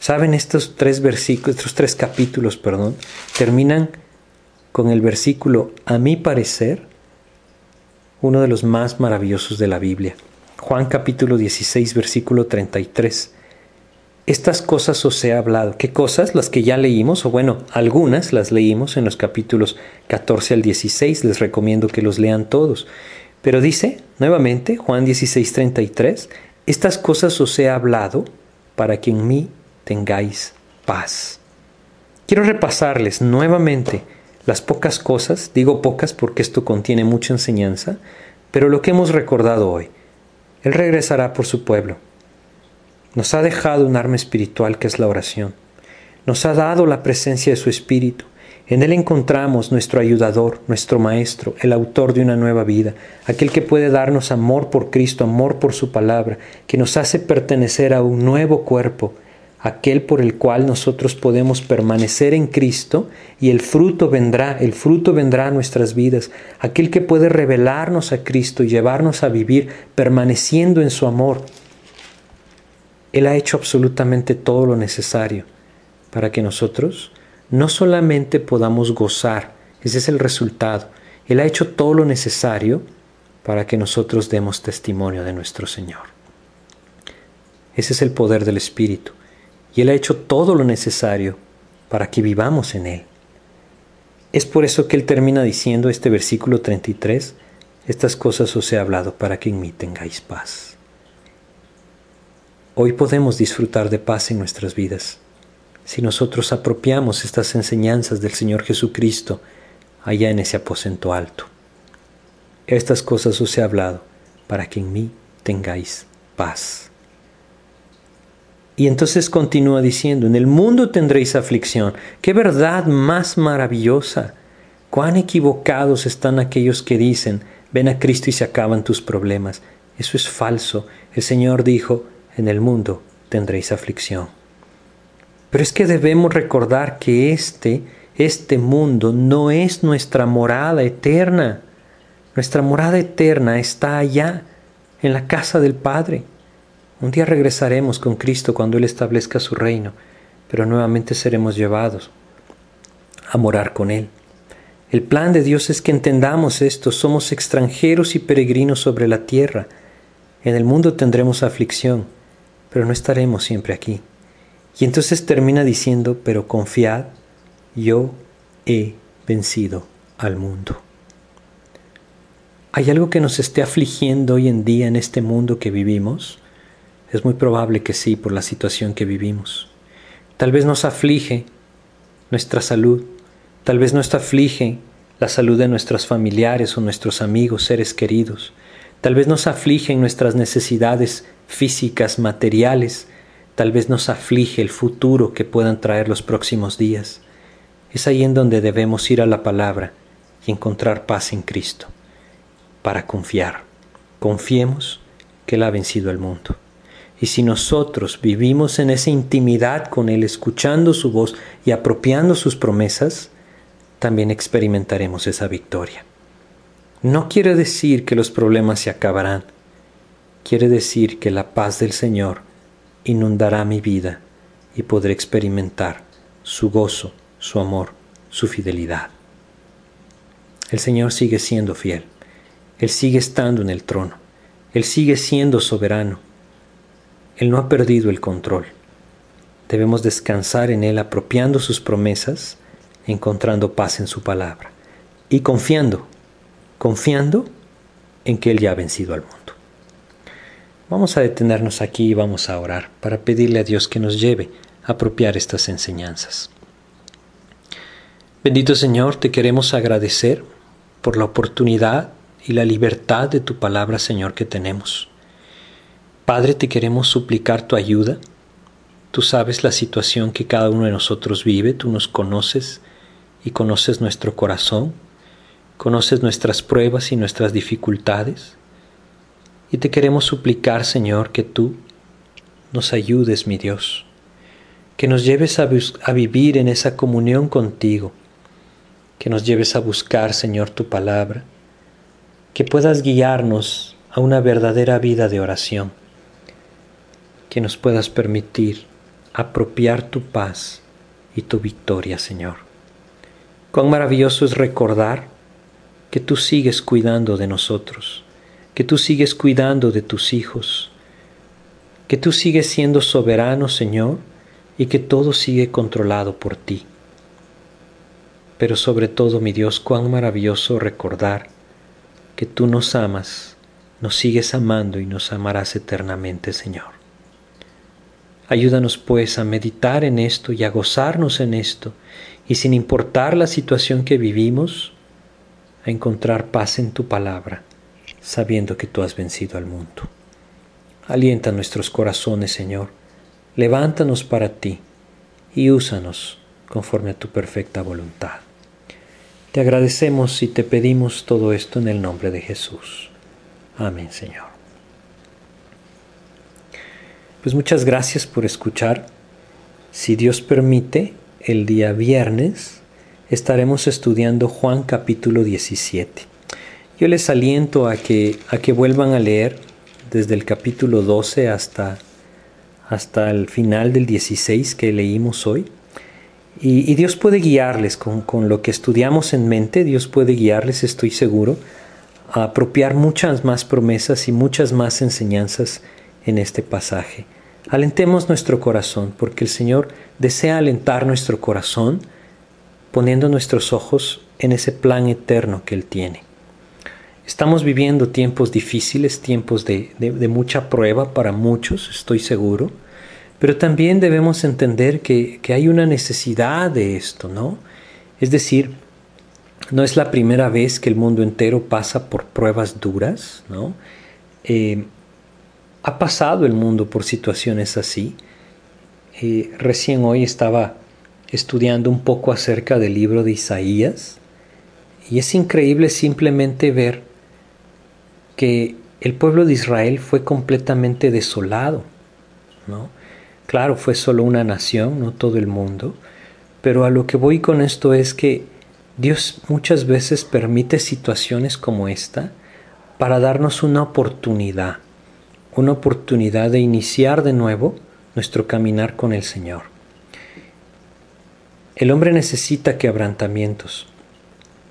Saben, estos tres versículos, estos tres capítulos, perdón, terminan con el versículo, a mi parecer, uno de los más maravillosos de la Biblia. Juan capítulo 16, versículo 33. Estas cosas os he hablado. ¿Qué cosas? Las que ya leímos, o bueno, algunas las leímos en los capítulos 14 al 16. Les recomiendo que los lean todos. Pero dice, nuevamente, Juan 16, 33, estas cosas os he hablado para que en mí tengáis paz. Quiero repasarles nuevamente las pocas cosas, digo pocas porque esto contiene mucha enseñanza, pero lo que hemos recordado hoy. Él regresará por su pueblo. Nos ha dejado un arma espiritual que es la oración. Nos ha dado la presencia de su Espíritu. En Él encontramos nuestro ayudador, nuestro Maestro, el autor de una nueva vida, aquel que puede darnos amor por Cristo, amor por su palabra, que nos hace pertenecer a un nuevo cuerpo, aquel por el cual nosotros podemos permanecer en Cristo y el fruto vendrá, el fruto vendrá a nuestras vidas, aquel que puede revelarnos a Cristo y llevarnos a vivir permaneciendo en su amor. Él ha hecho absolutamente todo lo necesario para que nosotros no solamente podamos gozar, ese es el resultado, Él ha hecho todo lo necesario para que nosotros demos testimonio de nuestro Señor. Ese es el poder del Espíritu y Él ha hecho todo lo necesario para que vivamos en Él. Es por eso que Él termina diciendo este versículo 33, estas cosas os he hablado para que en mí tengáis paz. Hoy podemos disfrutar de paz en nuestras vidas si nosotros apropiamos estas enseñanzas del Señor Jesucristo allá en ese aposento alto. Estas cosas os he hablado para que en mí tengáis paz. Y entonces continúa diciendo, en el mundo tendréis aflicción. Qué verdad más maravillosa. Cuán equivocados están aquellos que dicen, ven a Cristo y se acaban tus problemas. Eso es falso. El Señor dijo, en el mundo tendréis aflicción. Pero es que debemos recordar que este, este mundo no es nuestra morada eterna. Nuestra morada eterna está allá, en la casa del Padre. Un día regresaremos con Cristo cuando Él establezca su reino, pero nuevamente seremos llevados a morar con Él. El plan de Dios es que entendamos esto, somos extranjeros y peregrinos sobre la tierra. En el mundo tendremos aflicción, pero no estaremos siempre aquí. Y entonces termina diciendo, pero confiad, yo he vencido al mundo. ¿Hay algo que nos esté afligiendo hoy en día en este mundo que vivimos? Es muy probable que sí, por la situación que vivimos. Tal vez nos aflige nuestra salud, tal vez nos aflige la salud de nuestros familiares o nuestros amigos, seres queridos. Tal vez nos afligen nuestras necesidades físicas, materiales, tal vez nos aflige el futuro que puedan traer los próximos días. Es ahí en donde debemos ir a la palabra y encontrar paz en Cristo, para confiar. Confiemos que Él ha vencido el mundo. Y si nosotros vivimos en esa intimidad con Él, escuchando su voz y apropiando sus promesas, también experimentaremos esa victoria. No quiere decir que los problemas se acabarán, quiere decir que la paz del Señor inundará mi vida y podré experimentar su gozo, su amor, su fidelidad. El Señor sigue siendo fiel, Él sigue estando en el trono, Él sigue siendo soberano él no ha perdido el control. Debemos descansar en Él apropiando sus promesas, encontrando paz en su palabra y confiando, confiando en que Él ya ha vencido al mundo. Vamos a detenernos aquí y vamos a orar para pedirle a Dios que nos lleve a apropiar estas enseñanzas. Bendito Señor, te queremos agradecer por la oportunidad y la libertad de tu palabra, Señor, que tenemos. Padre, te queremos suplicar tu ayuda. Tú sabes la situación que cada uno de nosotros vive, tú nos conoces y conoces nuestro corazón, conoces nuestras pruebas y nuestras dificultades. Y te queremos suplicar, Señor, que tú nos ayudes, mi Dios, que nos lleves a, a, vivir en esa comunión contigo, que nos lleves a buscar, Señor, tu palabra, que puedas guiarnos a una verdadera vida de oración que nos puedas permitir apropiar tu paz y tu victoria, Señor. Cuán maravilloso es recordar que tú sigues cuidando de nosotros, que tú sigues cuidando de tus hijos, que tú sigues siendo soberano, Señor, y que todo sigue controlado por ti. Pero sobre todo, mi Dios, cuán maravilloso recordar que tú nos amas, nos sigues amando y nos amarás eternamente, Señor. Ayúdanos pues a meditar en esto y a gozarnos en esto, y sin importar la situación que vivimos, a encontrar paz en tu palabra, sabiendo que tú has vencido al mundo. Alienta nuestros corazones, Señor, levántanos para ti y úsanos conforme a tu perfecta voluntad. Te agradecemos y te pedimos todo esto en el nombre de Jesús. Amén, Señor. Pues muchas gracias por escuchar. Si Dios permite, el día viernes estaremos estudiando Juan capítulo 17. Yo les aliento a que, a que vuelvan a leer desde el capítulo 12 hasta, hasta el final del 16 que leímos hoy. Y, Dios puede guiarles con, con lo que estudiamos en mente, Dios puede guiarles, estoy seguro, a apropiar muchas más promesas y muchas más enseñanzas en este pasaje. Alentemos nuestro corazón, porque el Señor desea alentar nuestro corazón poniendo nuestros ojos en ese plan eterno que Él tiene. Estamos viviendo tiempos difíciles, tiempos de, mucha prueba para muchos, estoy seguro, pero también debemos entender que, hay una necesidad de esto, ¿no? Es decir, no es la primera vez que el mundo entero pasa por pruebas duras, ¿no? Eh, ha pasado el mundo por situaciones así. Eh, recién hoy estaba estudiando un poco acerca del libro de Isaías y es increíble simplemente ver que el pueblo de Israel fue completamente desolado. ¿no? Claro, fue solo una nación, no todo el mundo, pero a lo que voy con esto es que Dios muchas veces permite situaciones como esta para darnos una oportunidad una oportunidad de iniciar de nuevo nuestro caminar con el Señor. El hombre necesita quebrantamientos.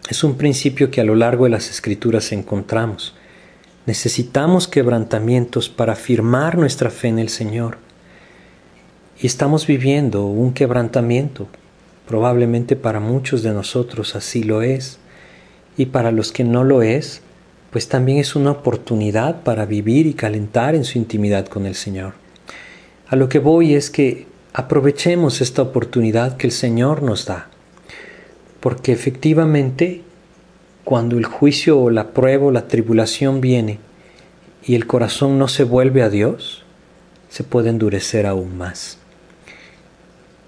Es un principio que a lo largo de las escrituras encontramos. Necesitamos quebrantamientos para afirmar nuestra fe en el Señor. Y estamos viviendo un quebrantamiento. Probablemente para muchos de nosotros así lo es. Y para los que no lo es, pues también es una oportunidad para vivir y calentar en su intimidad con el Señor. A lo que voy es que aprovechemos esta oportunidad que el Señor nos da, porque efectivamente cuando el juicio o la prueba o la tribulación viene y el corazón no se vuelve a Dios, se puede endurecer aún más.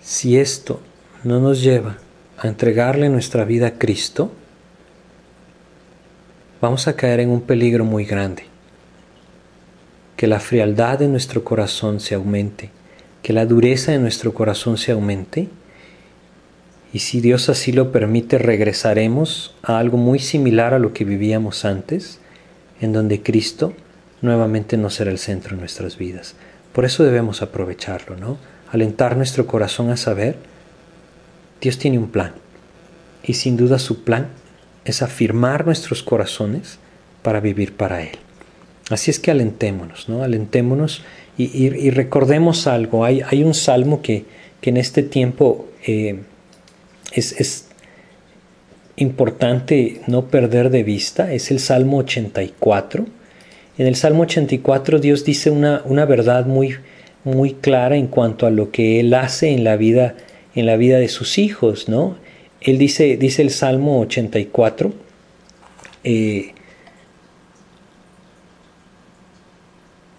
Si esto no nos lleva a entregarle nuestra vida a Cristo, vamos a caer en un peligro muy grande. Que la frialdad de nuestro corazón se aumente, que la dureza de nuestro corazón se aumente, y si Dios así lo permite, regresaremos a algo muy similar a lo que vivíamos antes, en donde Cristo nuevamente no será el centro de nuestras vidas. Por eso debemos aprovecharlo, ¿no? Alentar nuestro corazón a saber, Dios tiene un plan. Y sin duda su plan es afirmar nuestros corazones para vivir para Él. Así es que alentémonos, ¿no? Alentémonos y, recordemos algo. Hay, hay, un salmo que, en este tiempo eh, es, es, importante no perder de vista. Es el Salmo 84 en el Salmo 84 Dios dice una, una verdad muy, muy clara en cuanto a lo que Él hace en la vida, en la vida de sus hijos, ¿no? Él dice, dice el Salmo 84, eh,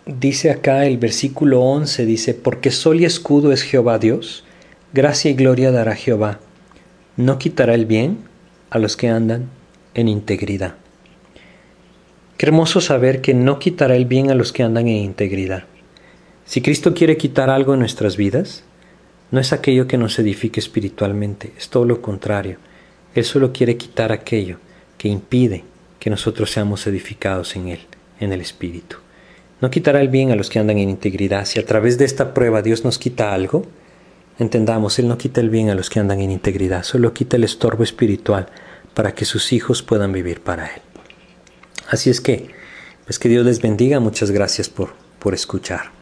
dice acá el versículo 11, dice, porque sol y escudo es Jehová Dios, gracia y gloria dará Jehová, no quitará el bien a los que andan en integridad. Qué hermoso saber que no quitará el bien a los que andan en integridad. Si Cristo quiere quitar algo en nuestras vidas, no es aquello que nos edifique espiritualmente, es todo lo contrario. Él solo quiere quitar aquello que impide que nosotros seamos edificados en Él, en el Espíritu. No quitará el bien a los que andan en integridad. Si a través de esta prueba Dios nos quita algo, entendamos, Él no quita el bien a los que andan en integridad, solo quita el estorbo espiritual para que sus hijos puedan vivir para Él. Así es que, pues que Dios les bendiga. Muchas gracias por, por escuchar.